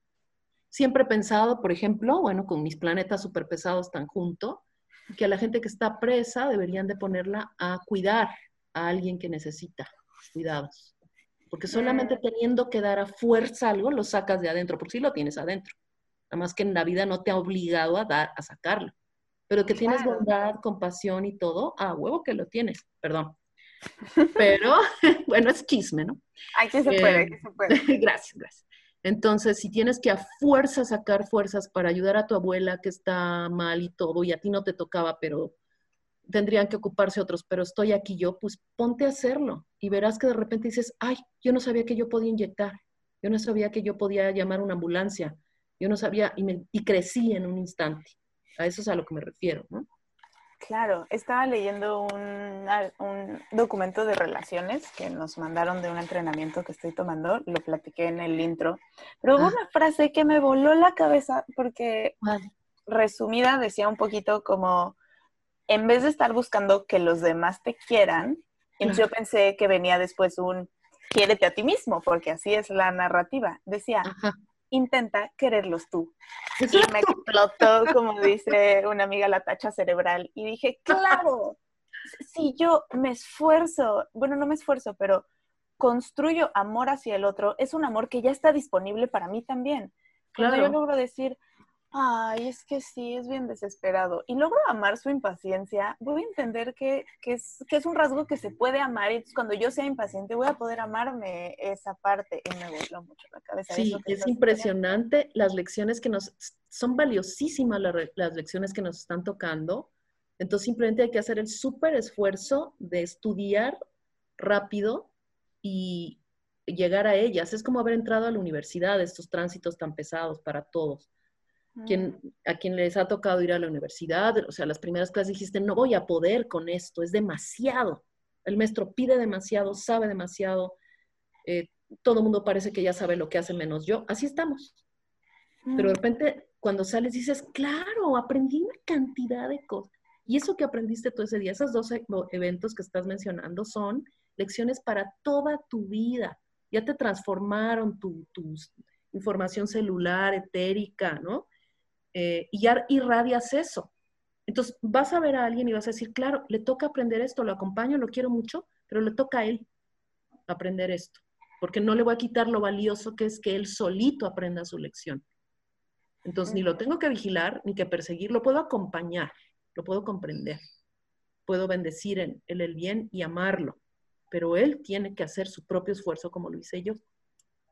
siempre he pensado, por ejemplo, bueno, con mis planetas súper pesados tan junto, que a la gente que está presa deberían de ponerla a cuidar a alguien que necesita cuidados. Porque solamente mm. teniendo que dar a fuerza algo, lo sacas de adentro, porque sí lo tienes adentro. Nada más que en la vida no te ha obligado a dar, a sacarlo. Pero que tienes bondad, compasión y todo, a huevo que lo tienes, perdón. *laughs* Pero, *laughs* bueno, es chisme, ¿no?
Ay, que se puede, que se puede. *laughs*
gracias, gracias. Entonces, si tienes que a fuerza sacar fuerzas para ayudar a tu abuela que está mal y todo, y a ti no te tocaba, pero tendrían que ocuparse otros, pero estoy aquí yo, pues ponte a hacerlo y verás que de repente dices, ay, yo no sabía que yo podía inyectar, yo no sabía que yo podía llamar una ambulancia, yo no sabía y, me, y crecí en un instante. A eso es a lo que me refiero, ¿no?
Claro, estaba leyendo un, un, documento de relaciones que nos mandaron de un entrenamiento que estoy tomando, lo platiqué en el intro, pero hubo ah. una frase que me voló la cabeza porque resumida decía un poquito como, en vez de estar buscando que los demás te quieran, yo pensé que venía después un, quiérete a ti mismo, porque así es la narrativa. Decía, intenta quererlos tú. Y me explotó, como dice una amiga, la tacha cerebral. Y dije, *laughs* claro, si yo me esfuerzo, bueno, no me esfuerzo, pero construyo amor hacia el otro, es un amor que ya está disponible para mí también. Cuando yo logro decir, Ay, es que sí, es bien desesperado. Y logro amar su impaciencia, voy a entender que, es, que es un rasgo que se puede amar. Y cuando yo sea impaciente, voy a poder amarme esa parte. Y me voló mucho la cabeza.
Sí, es, impresionante las lecciones que nos... Son valiosísimas las, lecciones que nos están tocando. Entonces simplemente hay que hacer el súper esfuerzo de estudiar rápido y llegar a ellas. Es como haber entrado a la universidad, estos tránsitos tan pesados para todos quien, a quien les ha tocado ir a la universidad, o sea, las primeras clases dijiste, no voy a poder con esto, es demasiado. El maestro pide demasiado, sabe demasiado, eh, todo el mundo parece que ya sabe lo que hace menos yo, así estamos. Pero de mm. repente, cuando sales, dices, claro, aprendí una cantidad de cosas. Y eso que aprendiste todo ese día, esos dos eventos que estás mencionando, son lecciones para toda tu vida. Ya te transformaron tu, tu información celular, etérica, ¿no? Eh, y ya irradias eso. Entonces vas a ver a alguien y vas a decir, claro, le toca aprender esto, lo acompaño, lo quiero mucho, pero le toca a él aprender esto, porque no le voy a quitar lo valioso que es que él solito aprenda su lección. Entonces ni lo tengo que vigilar ni que perseguir, lo puedo acompañar, lo puedo comprender, puedo bendecir en él el bien y amarlo, pero él tiene que hacer su propio esfuerzo como lo hice yo.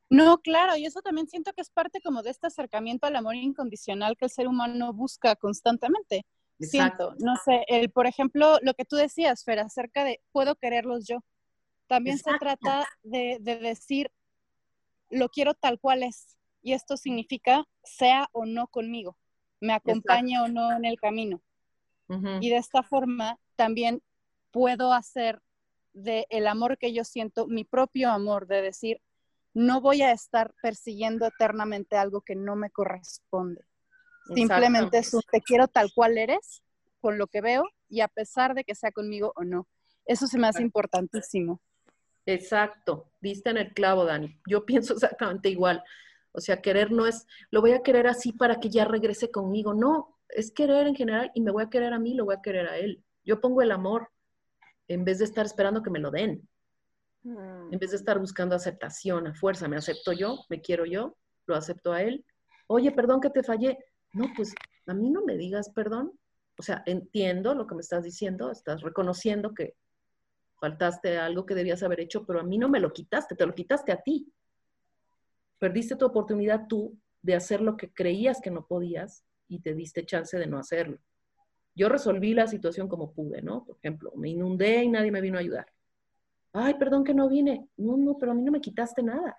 No, claro, y eso también siento que es parte como de este acercamiento al amor incondicional que el ser humano busca constantemente. Siento, no sé, el, por ejemplo, lo que tú decías, Fer, acerca de puedo quererlos yo. También se trata de, decir, lo quiero tal cual es. Y esto significa sea o no conmigo, me acompañe o no en el camino. Y de esta forma también puedo hacer de el amor que yo siento mi propio amor, de decir, no voy a estar persiguiendo eternamente algo que no me corresponde. Simplemente es un te quiero tal cual eres, con lo que veo, y a pesar de que sea conmigo o no. Eso se me hace importantísimo.
Exacto, diste en el clavo, Dani. Yo pienso *laughs* exactamente igual. O sea, querer no es, lo voy a querer así para que ya regrese conmigo. No, es querer en general y me voy a querer a mí, lo voy a querer a él. Yo pongo el amor en vez de estar esperando que me lo den. Mm. En vez de estar buscando aceptación a fuerza, me acepto yo, me quiero yo, lo acepto a él. Oye, perdón que te fallé. No, pues a mí no me digas perdón. O sea, entiendo lo que me estás diciendo, estás reconociendo que faltaste algo que debías haber hecho, pero a mí no me lo quitaste, te lo quitaste a ti. Perdiste tu oportunidad tú de hacer lo que creías que no podías y te diste chance de no hacerlo. Yo resolví la situación como pude, ¿no? Por ejemplo, me inundé y nadie me vino a ayudar. Ay, perdón que no vine. No, no, pero a mí no me quitaste nada.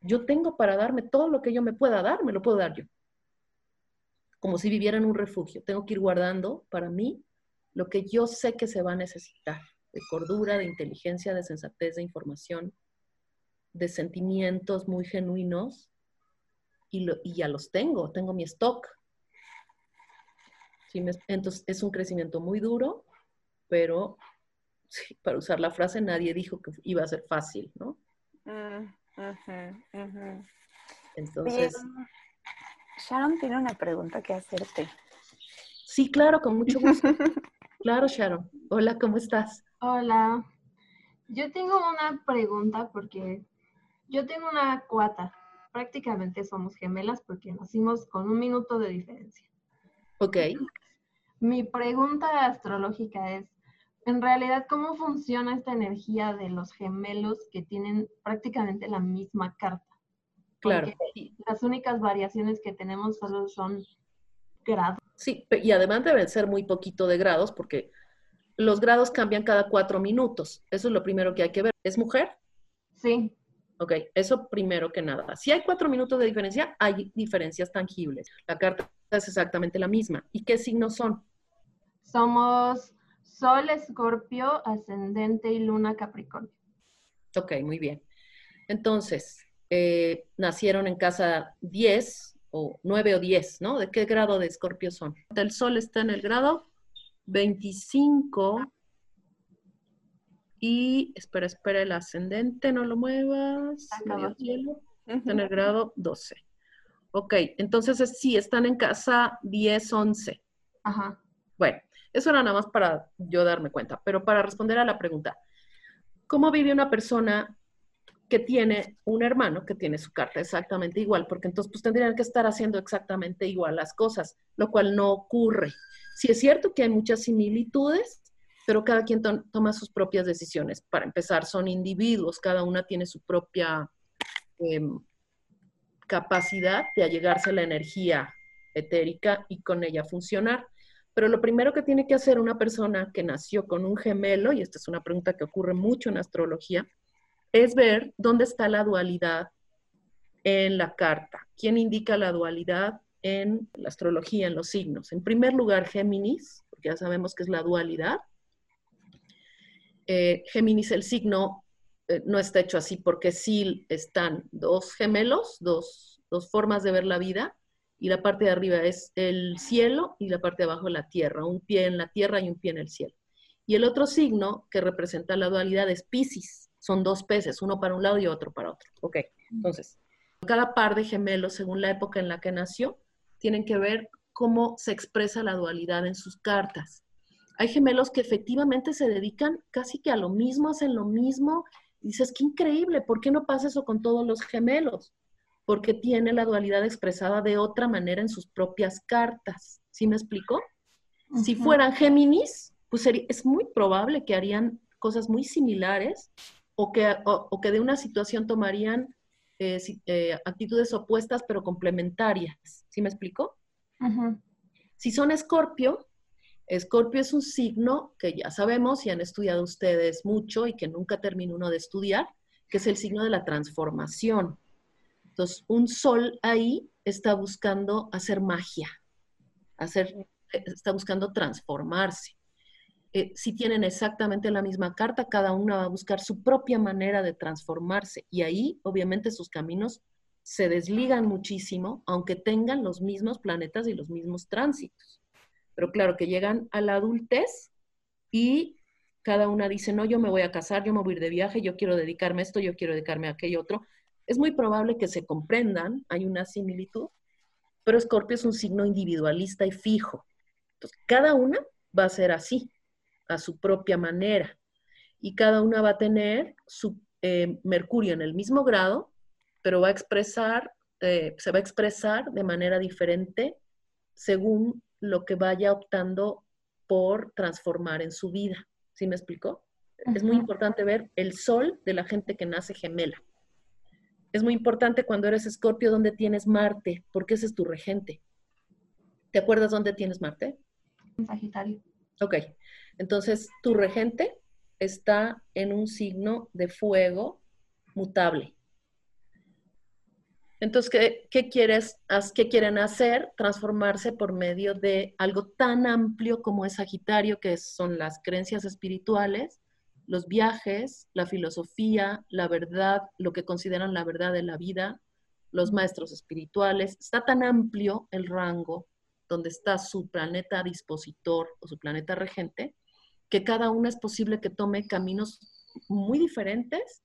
Yo tengo para darme todo lo que yo me pueda dar, me lo puedo dar yo. Como si viviera en un refugio. Tengo que ir guardando para mí lo que yo sé que se va a necesitar, de cordura, de inteligencia, de sensatez, de información, de sentimientos muy genuinos, y, ya los tengo, tengo mi stock. entonces es un crecimiento muy duro, pero para usar la frase, nadie dijo que iba a ser fácil, ¿no? Mm,
entonces... Sharon tiene una pregunta que hacerte.
Sí, claro, con mucho gusto. *laughs* claro, Sharon. Hola, ¿cómo estás?
Hola. Yo tengo una pregunta porque yo tengo una cuata. Prácticamente somos gemelas porque nacimos con un minuto de diferencia.
Ok.
Mi pregunta astrológica es, en realidad, ¿cómo funciona esta energía de los gemelos que tienen prácticamente la misma carta?
Claro.
las únicas variaciones que tenemos solo son grados.
Sí, y además deben ser muy poquito de grados porque los grados cambian cada cuatro minutos. Eso es lo primero que hay que ver. ¿Es mujer?
Sí.
Ok, eso primero que nada. Si hay cuatro minutos de diferencia, hay diferencias tangibles. La carta es exactamente la misma. ¿Y qué signos son?
Somos Sol, Escorpio, Ascendente y Luna, Capricornio.
Ok, muy bien. Entonces, eh, nacieron en casa 10 o 9 o 10, ¿no? ¿De qué grado de escorpio son? El sol está en el grado 25 y, espera, espera, el ascendente, no lo muevas, está en el grado 12. Ok, entonces sí, están en casa 10, 11.
Ajá.
Bueno, eso era nada más para yo darme cuenta, pero para responder a la pregunta, ¿cómo vive una persona que tiene un hermano que tiene su carta exactamente igual, porque entonces pues tendrían que estar haciendo exactamente igual las cosas, lo cual no ocurre. Sí es cierto que hay muchas similitudes, pero cada quien toma sus propias decisiones. Para empezar, son individuos, cada una tiene su propia em, capacidad de allegarse a la energía etérica y con ella funcionar. Pero lo primero que tiene que hacer una persona que nació con un gemelo, y esta es una pregunta que ocurre mucho en astrología, es ver dónde está la dualidad en la carta. ¿Quién indica la dualidad en la astrología, en los signos? En primer lugar, Géminis, porque ya sabemos que es la dualidad. Eh, Géminis, el signo, eh, no está hecho así porque sí están dos gemelos, dos, dos formas de ver la vida, y la parte de arriba es el cielo y la parte de abajo la tierra, un pie en la tierra y un pie en el cielo. Y el otro signo que representa la dualidad es Pisces, son dos peces, uno para un lado y otro para otro. Ok, entonces, cada par de gemelos, según la época en la que nació, tienen que ver cómo se expresa la dualidad en sus cartas. Hay gemelos que efectivamente se dedican casi que a lo mismo, hacen lo mismo. dices, qué increíble, ¿por qué no pasa eso con todos los gemelos? Porque tiene la dualidad expresada de otra manera en sus propias cartas. ¿Sí me explico? Si fueran Géminis, pues es muy probable que harían cosas muy similares o que, o, que de una situación tomarían eh, eh, actitudes opuestas pero complementarias. ¿Sí me explico? Si son escorpio, escorpio es un signo que ya sabemos y han estudiado ustedes mucho y que nunca termina uno de estudiar, que es el signo de la transformación. Entonces, un sol ahí está buscando hacer magia, hacer, está buscando transformarse. Eh, si tienen exactamente la misma carta, cada una va a buscar su propia manera de transformarse y ahí obviamente sus caminos se desligan muchísimo, aunque tengan los mismos planetas y los mismos tránsitos. Pero claro que llegan a la adultez y cada una dice, no, yo me voy a casar, yo me voy a ir de viaje, yo quiero dedicarme a esto, yo quiero dedicarme a aquello otro. Es muy probable que se comprendan, hay una similitud, pero Escorpio es un signo individualista y fijo. Entonces, cada una va a ser así a su propia manera. y cada una va a tener su eh, Mercurio en el mismo grado, pero va a expresar, eh, se va a expresar de manera diferente según lo que vaya optando por transformar en su vida. ¿Sí me explicó? Es muy importante ver el sol de la gente que nace gemela. Es muy importante cuando eres escorpio dónde tienes Marte, porque ese es tu regente. ¿Te acuerdas dónde tienes Marte?
En Sagitario.
Ok, entonces tu regente está en un signo de fuego mutable. Entonces, ¿qué, quieres, ¿qué quieren hacer? Transformarse por medio de algo tan amplio como es Sagitario, que son las creencias espirituales, los viajes, la filosofía, la verdad, lo que consideran la verdad de la vida, los maestros espirituales. Está tan amplio el rango donde está su planeta dispositor o su planeta regente, que cada uno es posible que tome caminos muy diferentes,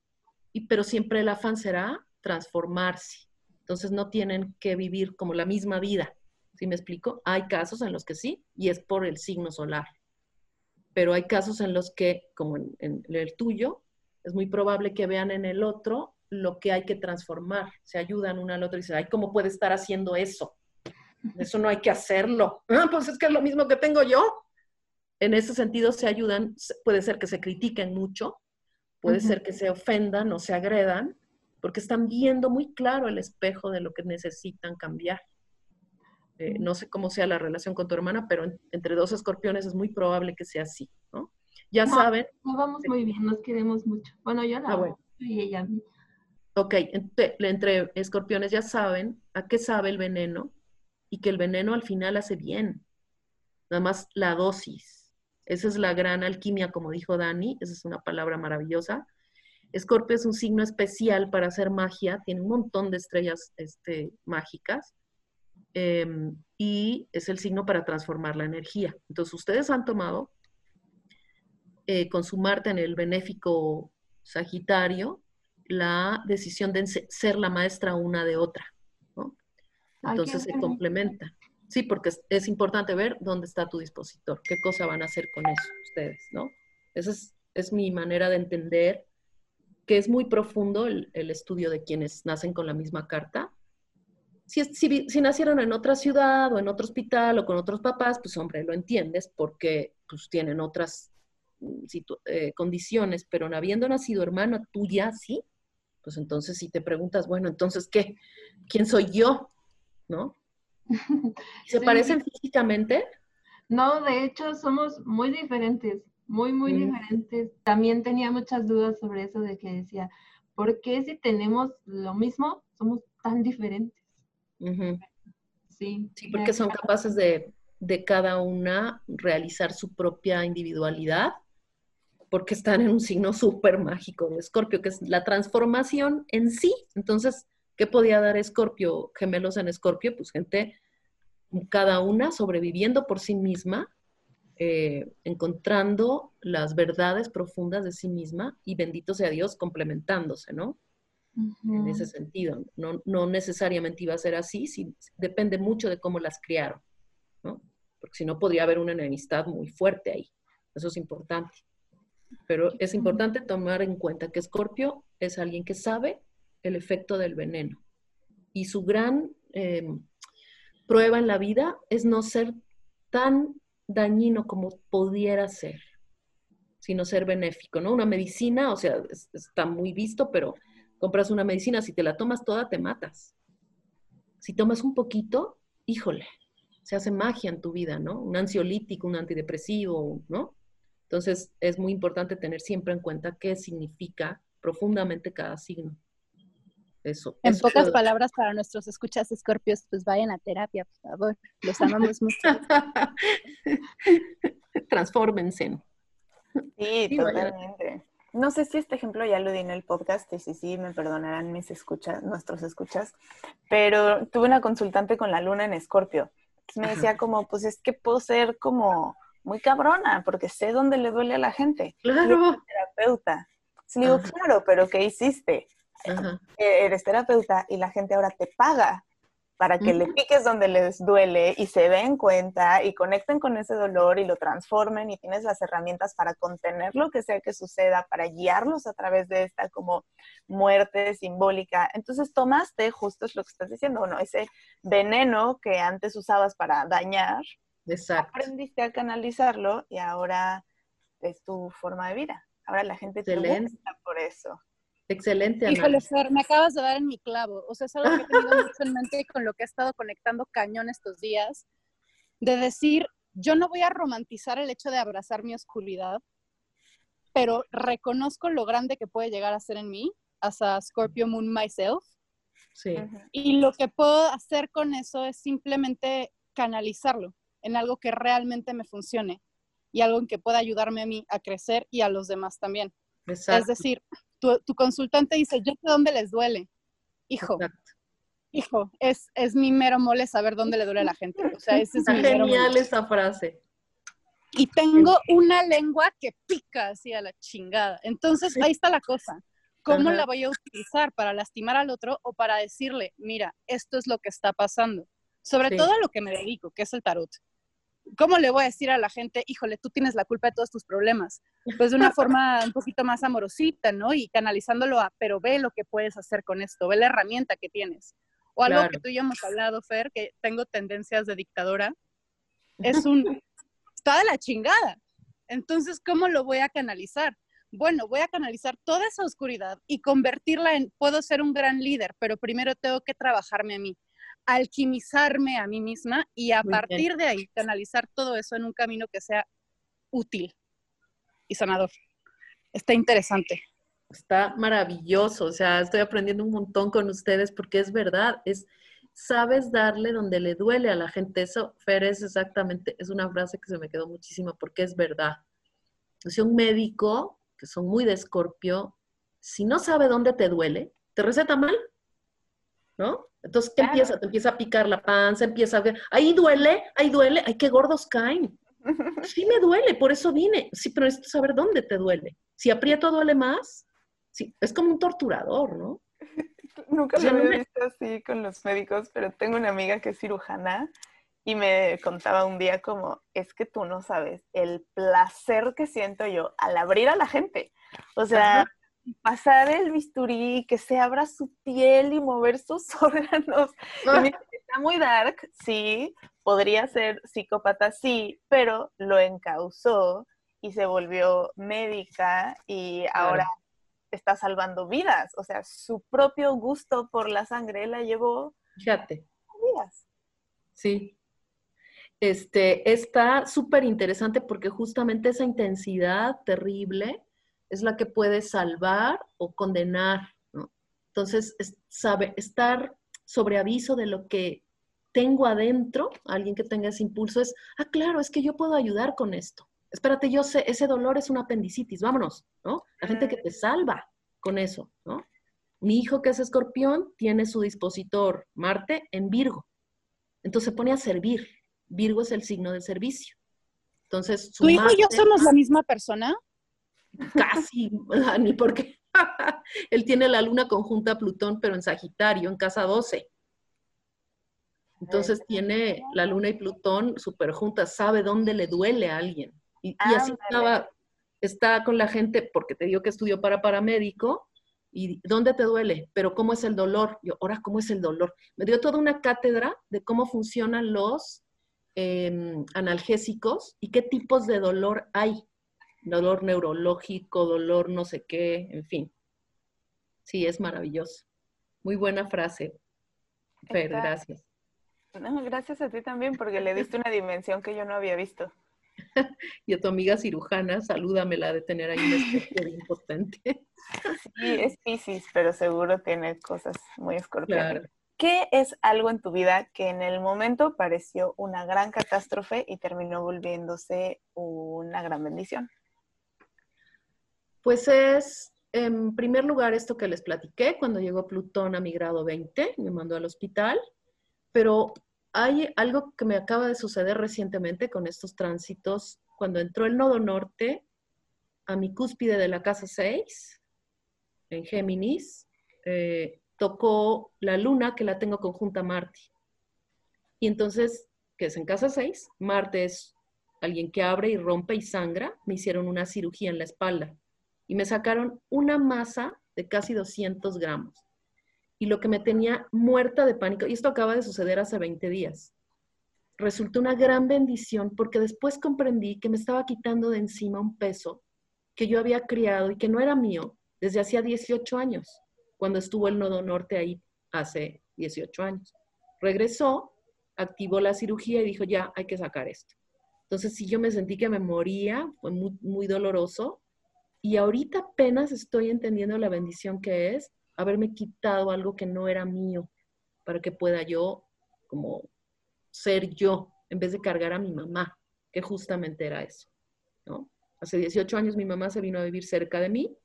y, pero siempre el afán será transformarse. Entonces no tienen que vivir como la misma vida. ¿Sí me explico? Hay casos en los que sí, y es por el signo solar. Pero hay casos en los que, como en, en el tuyo, es muy probable que vean en el otro lo que hay que transformar. Se ayudan uno al otro y dicen, ay, ¿cómo puede estar haciendo eso? Eso no hay que hacerlo. Ah, pues es que es lo mismo que tengo yo en ese sentido se ayudan, puede ser que se critiquen mucho, puede ser que se ofendan o se agredan, porque están viendo muy claro el espejo de lo que necesitan cambiar. Eh, no sé cómo sea la relación con tu hermana, pero entre dos escorpiones es muy probable que sea así, ¿no? Ya saben.
Nos vamos muy bien, nos queremos mucho. Bueno, yo la ah, y ella a mí.
Ok, entre, entre escorpiones ya saben a qué sabe el veneno y que el veneno al final hace bien. Nada más la dosis esa es la gran alquimia, como dijo Dani, esa es una palabra maravillosa. Escorpio es un signo especial para hacer magia, tiene un montón de estrellas este, mágicas em, y es el signo para transformar la energía. Entonces, ustedes han tomado eh, con su Marte en el benéfico Sagitario la decisión de ser la maestra una de otra. Entonces se complementan. Sí, porque es, importante ver dónde está tu dispositor, qué cosa van a hacer con eso ustedes, ¿no? Esa es, mi manera de entender que es muy profundo el, estudio de quienes nacen con la misma carta. Si, si, nacieron en otra ciudad o en otro hospital o con otros papás, pues hombre, lo entiendes porque pues, tienen otras mm, eh, condiciones, pero habiendo nacido hermana tuya, sí, pues entonces si te preguntas, bueno, entonces, ¿qué? ¿Quién soy yo? ¿No? *laughs* ¿Se parecen físicamente?
No, de hecho somos muy diferentes, muy, muy mm. diferentes. También tenía muchas dudas sobre eso de que decía, ¿por qué si tenemos lo mismo somos tan diferentes?
Sí. Sí, porque son capaces de, de cada una realizar su propia individualidad, porque están en un signo súper mágico de Escorpio, que es la transformación en sí. Entonces, ¿Qué podía dar Escorpio, gemelos en Escorpio? Pues gente, cada una sobreviviendo por sí misma, eh, encontrando las verdades profundas de sí misma y bendito sea Dios complementándose, ¿no? En ese sentido. No, no, necesariamente iba a ser así, depende mucho de cómo las criaron, ¿no? Porque si no podría haber una enemistad muy fuerte ahí. Eso es importante. Pero es importante tomar en cuenta que Escorpio es alguien que sabe el efecto del veneno. Y su gran em, prueba en la vida es no ser tan dañino como pudiera ser, sino ser benéfico, ¿no? Una medicina, o sea, está muy visto, pero compras una medicina, si te la tomas toda, te matas. Si tomas un poquito, híjole, se hace magia en tu vida, ¿no? Un ansiolítico, un antidepresivo, ¿no? Entonces, es muy importante tener siempre en cuenta qué significa profundamente cada signo.
En pocas palabras para nuestros escuchas escorpios, pues vayan a terapia, por favor. Los amamos mucho. *laughs*
Transfórmense.
Sí, totalmente. No sé si este ejemplo ya lo di en el podcast y si sí, me perdonarán mis escuchas, nuestros escuchas, pero tuve una consultante con la luna en escorpio. Me decía como, pues es que puedo ser como muy cabrona porque sé dónde le duele a la gente.
Claro.
terapeuta. le digo, claro, pero ¿qué hiciste? eres terapeuta y la gente ahora te paga para que le piques donde les duele y se den cuenta y conecten con ese dolor y lo transformen y tienes las herramientas para contener lo que sea que suceda, para guiarlos a través de esta como muerte simbólica. Entonces tomaste, justo es lo que estás diciendo, bueno, ese veneno que antes usabas para dañar,
Exacto.
aprendiste a canalizarlo y ahora es tu forma de vida. Ahora la gente te gusta por eso.
Excelente.
Híjole, Fer, me acabas de dar en mi clavo. O sea, es algo que he tenido *laughs* mucho en mente y con lo que he estado conectando cañón estos días, de decir, yo no voy a romantizar el hecho de abrazar mi oscuridad, pero reconozco lo grande que puede llegar a ser en mí, as a Scorpio Moon myself.
Sí.
Y lo que puedo hacer con eso es simplemente canalizarlo en algo que realmente me funcione y algo en que pueda ayudarme a mí a crecer y a los demás también.
Exacto.
Es decir, tu, tu, consultante dice, yo sé dónde les duele. Hijo,
Exacto.
hijo, es, es mi mero mole saber dónde le duele a la gente. O sea, ese es mero
genial
mole.
esa frase.
Y tengo una lengua que pica así a la chingada. Entonces, ahí está la cosa. ¿Cómo
Ajá.
la voy a utilizar para lastimar al otro o para decirle, mira, esto es lo que está pasando? Sobre
Sí.
todo a lo que me dedico, que es el tarot. ¿Cómo le voy a decir a la gente, híjole, tú tienes la culpa de todos tus problemas? Pues de una forma un poquito más amorosita, ¿no? Y canalizándolo a, pero ve lo que puedes hacer con esto, ve la herramienta que tienes. O algo
Claro.
que tú y yo hemos hablado, Fer, que tengo tendencias de dictadora, es un, *laughs* está de la chingada. Entonces, ¿cómo lo voy a canalizar? Bueno, voy a canalizar toda esa oscuridad y convertirla en, puedo ser un gran líder, pero primero tengo que trabajarme a mí, alquimizarme a mí misma y a
Muy
partir de ahí canalizar todo eso en un camino que sea útil y sanador. Está interesante.
Está maravilloso, o sea, estoy aprendiendo un montón con ustedes porque es verdad, es sabes darle donde le duele a la gente. Eso, Fer, es exactamente, es una frase que se me quedó muchísimo porque es verdad. O sea, un médico, que son muy de escorpio, si no sabe dónde te duele, te receta mal, ¿no? Entonces, ¿qué
Claro.
empieza? Te empieza a picar la panza, empieza a ver, ahí duele, ahí duele, ay, qué gordos caen. *laughs* Sí me duele, por eso vine. Sí, pero necesito saber dónde te duele. Si aprieto duele más, sí, es como un torturador, ¿no?
Nunca
Yo
lo
no
había
me-
visto así con los médicos, pero tengo una amiga que es cirujana y me contaba un día como, es que tú no sabes el placer que siento yo al abrir a la gente. O sea,
Ajá.
Pasar el bisturí, que se abra su piel y mover sus *laughs* órganos. Dice, Está muy dark, sí, podría ser psicópata, sí, pero lo encausó y se volvió médica y
Claro.
ahora está salvando vidas. O sea, su propio gusto por la sangre la llevó
Fíjate.
a vidas.
Sí. Este, está súper interesante porque justamente esa intensidad terrible es la que puede salvar o condenar, ¿no? Entonces, es- sabe, estar sobre aviso de lo que tengo adentro, alguien que tenga ese impulso, es, ah, claro, es que yo puedo ayudar con esto. Espérate, yo sé, ese dolor es una apendicitis, vámonos, ¿no? La gente que te salva con eso, ¿no? Mi hijo que es escorpión tiene su dispositor Marte en Virgo. Entonces se pone a servir. Virgo es el signo del servicio. Entonces, su
¿Tu hijo y yo somos la misma persona?
Casi, ni porque *laughs* él tiene la luna conjunta a Plutón, pero en Sagitario, en casa 12. Entonces tiene la luna y Plutón súper juntas, sabe dónde le duele a alguien. Y, y así estaba, está con la gente, porque te digo que estudió para paramédico, y ¿dónde te duele? Pero ¿cómo es el dolor? Yo, ahora, ¿cómo es el dolor? Me dio toda una cátedra de cómo funcionan los em, analgésicos y qué tipos de dolor hay. Dolor neurológico, dolor no sé qué, en fin. Sí, es maravilloso. Muy buena frase. Fer,
Está-
gracias.
No, gracias a ti también porque le diste una dimensión que yo no había visto. *laughs*
Y a tu amiga cirujana, salúdamela de tener ahí una especie de impotente.
Sí, es Pisces, pero seguro tiene cosas muy escorpionas.
Claro.
¿Qué es algo en tu vida que en el momento pareció una gran catástrofe y terminó volviéndose una gran bendición?
Pues es, en primer lugar, esto que les platiqué, cuando llegó Plutón a mi grado 20, me mandó al hospital, pero hay algo que me acaba de suceder recientemente con estos tránsitos, cuando entró el nodo norte a mi cúspide de la casa 6, en Géminis, eh, tocó la luna que la tengo conjunta a Marte. Y entonces, que es en casa 6, Marte es alguien que abre y rompe y sangra, me hicieron una cirugía en la espalda y me sacaron una masa de casi 200 gramos. Y lo que me tenía muerta de pánico, y esto acaba de suceder hace 20 días, resultó una gran bendición porque después comprendí que me estaba quitando de encima un peso que yo había criado y que no era mío desde hacía 18 años, cuando estuvo el nodo norte ahí hace 18 años. Regresó, activó la cirugía y dijo, ya, hay que sacar esto. Entonces, sí, yo me sentí que me moría, fue muy, muy doloroso. Y ahorita apenas estoy entendiendo la bendición que es haberme quitado algo que no era mío para que pueda yo como ser yo en vez de cargar a mi mamá, que justamente era eso, ¿no? Hace 18 años mi mamá se vino a vivir cerca de mí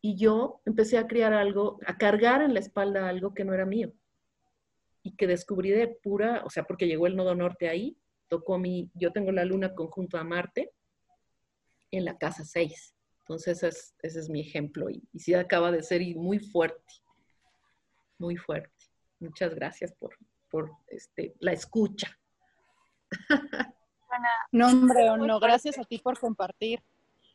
y yo empecé a criar algo, a cargar en la espalda algo que no era mío y que descubrí de pura, o sea, porque llegó el nodo norte ahí, tocó mi, yo tengo la luna conjunto a Marte en la casa 6. Entonces ese es, mi ejemplo y, y sí acaba de ser muy fuerte, muy fuerte. Muchas gracias por, por este, la escucha.
No, hombre, no, gracias a ti por compartir.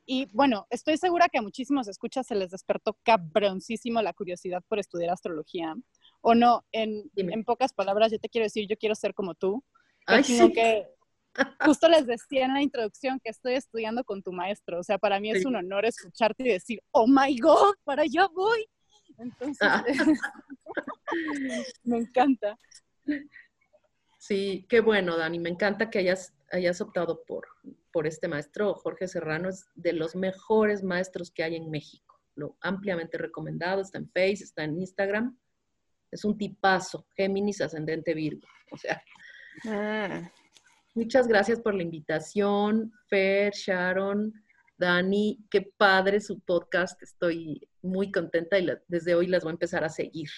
Y bueno, estoy segura que a muchísimos escuchas se les despertó cabroncísimo la curiosidad por estudiar astrología. O no, en, en pocas palabras, yo te quiero decir, yo quiero ser como tú. Ay, sí. que justo les decía en la introducción que estoy estudiando con tu maestro. O sea, para mí es un honor escucharte y decir, oh my God, para allá voy. Entonces, ah. *laughs* me encanta.
Sí, qué bueno, Dani. Me encanta que hayas, hayas optado por, por este maestro. Jorge Serrano es de los mejores maestros que hay en México. Lo ampliamente recomendado. Está en Facebook, está en Instagram. Es un tipazo. Géminis ascendente Virgo. O sea. Ah. Muchas gracias por la invitación, Fer, Sharon, Dani. Qué padre su podcast. Estoy muy contenta y desde hoy las voy a empezar a seguir.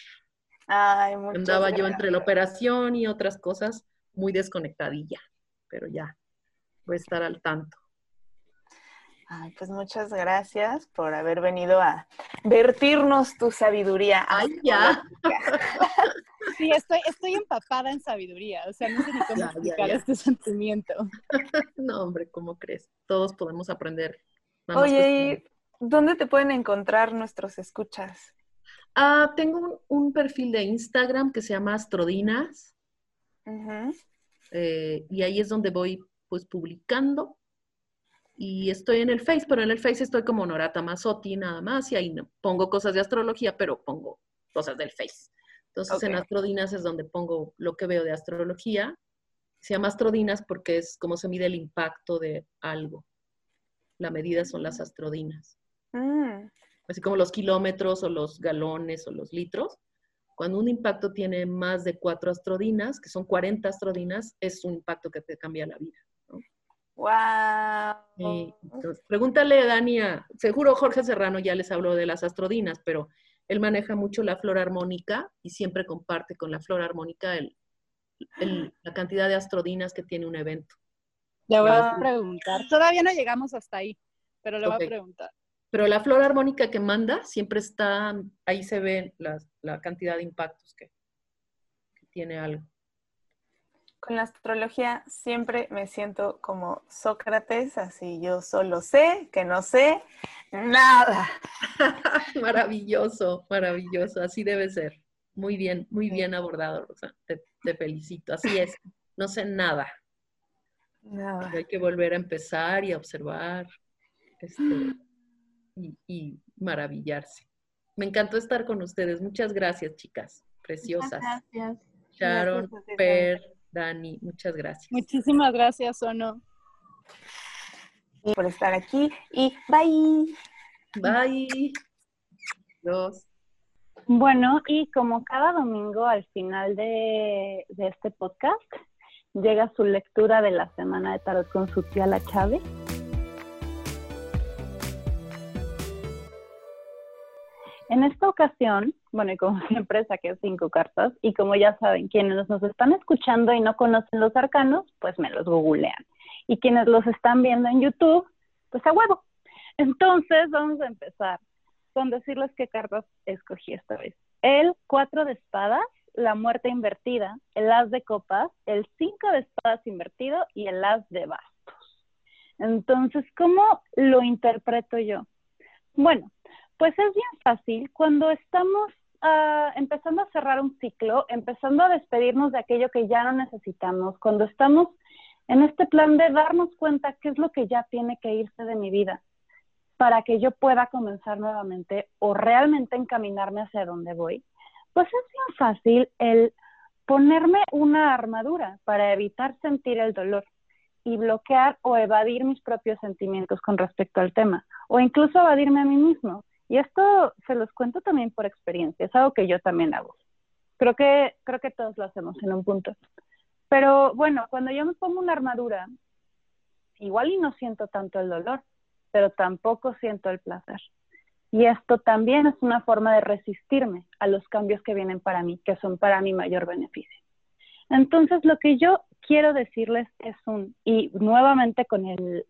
Ay,
Andaba yo entre la operación y otras cosas muy desconectadilla, pero ya voy a estar al tanto.
Ay, pues muchas gracias por haber venido a vertirnos tu sabiduría.
Ay, ya. *laughs*
Sí, estoy, estoy empapada en sabiduría, o sea, no sé ni cómo explicar este sentimiento. *laughs*
No, hombre, ¿cómo crees? Todos podemos aprender.
Oye, ¿dónde te pueden encontrar nuestros escuchas?
Ah, tengo un, perfil de Instagram que se llama Astrodinas. Eh, y ahí es donde voy pues publicando. Y estoy en el Face, pero en el Face estoy como Norata Mazzotti nada más. Y ahí no, pongo cosas de astrología, pero pongo cosas del Face. Entonces en Astrodinas es donde pongo lo que veo de astrología. Se llama Astrodinas porque es como se mide el impacto de algo. La medida son las astrodinas. Mm así como los kilómetros o los galones o los litros. Cuando un impacto tiene más de cuatro astrodinas, que son 40 astrodinas, es un impacto que te cambia la vida.
¡Wow!
pregúntale a Dani, seguro Jorge Serrano ya les habló de las astrodinas, pero él maneja mucho la flor armónica y siempre comparte con la flor armónica la cantidad de astrodinas que tiene un evento.
Le voy a preguntar. Todavía no llegamos hasta ahí, pero le voy a preguntar.
Pero la flor armónica que manda siempre está, ahí se ve la, cantidad de impactos que, tiene algo.
Con la astrología siempre me siento como Sócrates, así yo solo sé que no sé nada. *laughs*
maravilloso, maravilloso, así debe ser. Muy bien, muy bien abordado, Rosa. Te, te felicito, así es. No sé nada.
Nada.
Hay que volver a empezar y a observar. Este, *gasps* y, maravillarse. Me encantó estar con ustedes. Muchas gracias, chicas, preciosas.
gracias.
Sharon, Per, Dani, muchas gracias.
Muchísimas gracias, Ono.
Por estar aquí y bye.
Bye. Dos.
Bueno, y como cada domingo al final de, de este podcast, llega su lectura de la semana de tarot con su tía La Chávez. En esta ocasión, bueno, y como *laughs* siempre saqué cinco cartas y como ya saben, quienes nos están escuchando y no conocen los arcanos, pues me los googlean. Y quienes los están viendo en YouTube, pues a huevo. Entonces vamos a empezar con decirles qué cartas escogí esta vez. El cuatro de espadas
la muerte invertida, el as de copas, el cinco de espadas invertido y el as de bastos. Entonces, ¿cómo lo interpreto yo? Bueno, pues es bien fácil cuando estamos ah, empezando a cerrar un ciclo, empezando a despedirnos de aquello que ya no necesitamos, cuando estamos en este plan de darnos cuenta qué es lo que ya tiene que irse de mi vida para que yo pueda comenzar nuevamente o realmente encaminarme hacia donde voy, pues es bien fácil el ponerme una armadura para evitar sentir el dolor y bloquear o evadir mis propios sentimientos con respecto al tema, o incluso evadirme a mí mismo. Y esto se los cuento también por experiencia, es algo que yo también hago. Creo que, creo que todos lo hacemos en un punto. Pero bueno, cuando yo me pongo una armadura, igual y no siento tanto el dolor, pero tampoco siento el placer. Y esto también es una forma de resistirme a los cambios que vienen para mí, que son para mi mayor beneficio. Entonces, lo que yo quiero decirles es un, y nuevamente con el,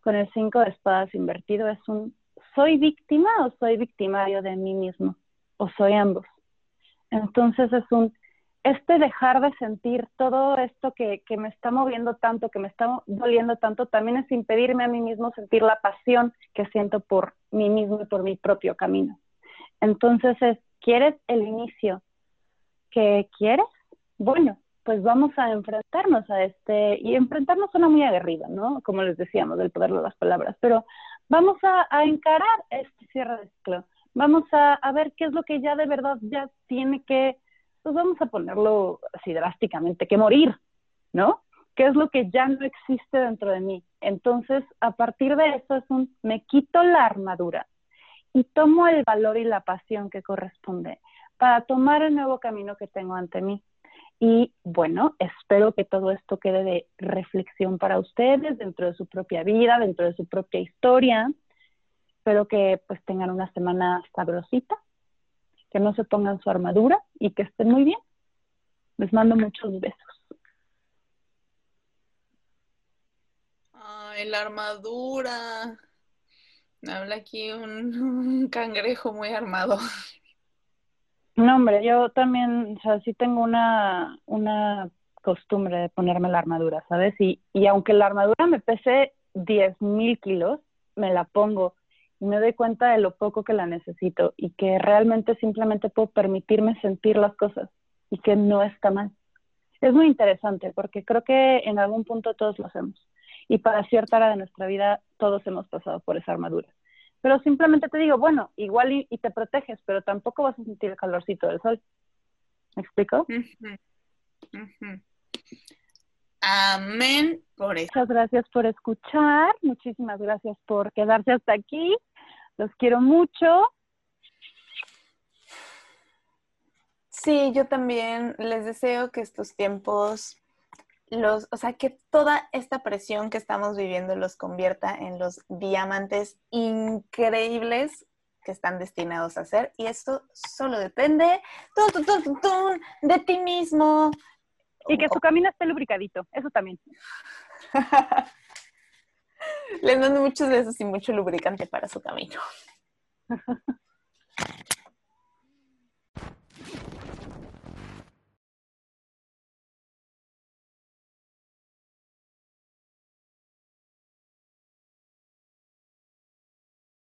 con el cinco de espadas invertido, es un, ¿soy víctima o soy victimario de mí mismo? ¿O soy ambos? Entonces es un, este dejar de sentir todo esto que, me está moviendo tanto, que me está doliendo tanto, también es impedirme a mí mismo sentir la pasión que siento por mí mismo y por mi propio camino. Entonces es, ¿quieres el inicio que quieres? Bueno, pues vamos a enfrentarnos a este, y enfrentarnos suena muy aguerrido, ¿no? Como les decíamos, del poder de las palabras, pero vamos a, encarar este cierre de ciclo, vamos a, a ver qué es lo que ya de verdad ya tiene que pues vamos a ponerlo así drásticamente, que morir, ¿no? ¿Qué es lo que ya no existe dentro de mí? Entonces, a partir de eso es un, me quito la armadura y tomo el valor y la pasión que corresponde para tomar el nuevo camino que tengo ante mí. Y bueno, espero que todo esto quede de reflexión para ustedes dentro de su propia vida, dentro de su propia historia. Espero que pues tengan una semana sabrosita que no se pongan su armadura y que estén muy bien. Les mando muchos besos.
Ay, la armadura. Habla aquí *laughs* un, cangrejo muy armado.
No, hombre, yo también, o sea, sí tengo una, una costumbre de ponerme la armadura, ¿sabes? Y, y aunque la armadura me pese 10 mil kilos, me la pongo y me doy cuenta de lo poco que la necesito y que realmente simplemente puedo permitirme sentir las cosas y que no está mal. Es muy interesante porque creo que en algún punto todos lo hacemos y para cierta hora de nuestra vida todos hemos pasado por esa armadura. Pero simplemente te digo, bueno, igual y, te proteges, pero tampoco vas a sentir el calorcito del sol. ¿Me explico?
Amén por eso.
Muchas gracias por escuchar, muchísimas gracias por quedarse hasta aquí. Los quiero mucho.
Sí, yo también les deseo que estos tiempos los, o sea, que toda esta presión que estamos viviendo los convierta en los diamantes increíbles que están destinados a ser. Y esto solo depende de ti mismo.
Y que su camino esté lubricadito, eso también. *laughs*
Les mando muchos besos y mucho lubricante para su camino. *laughs*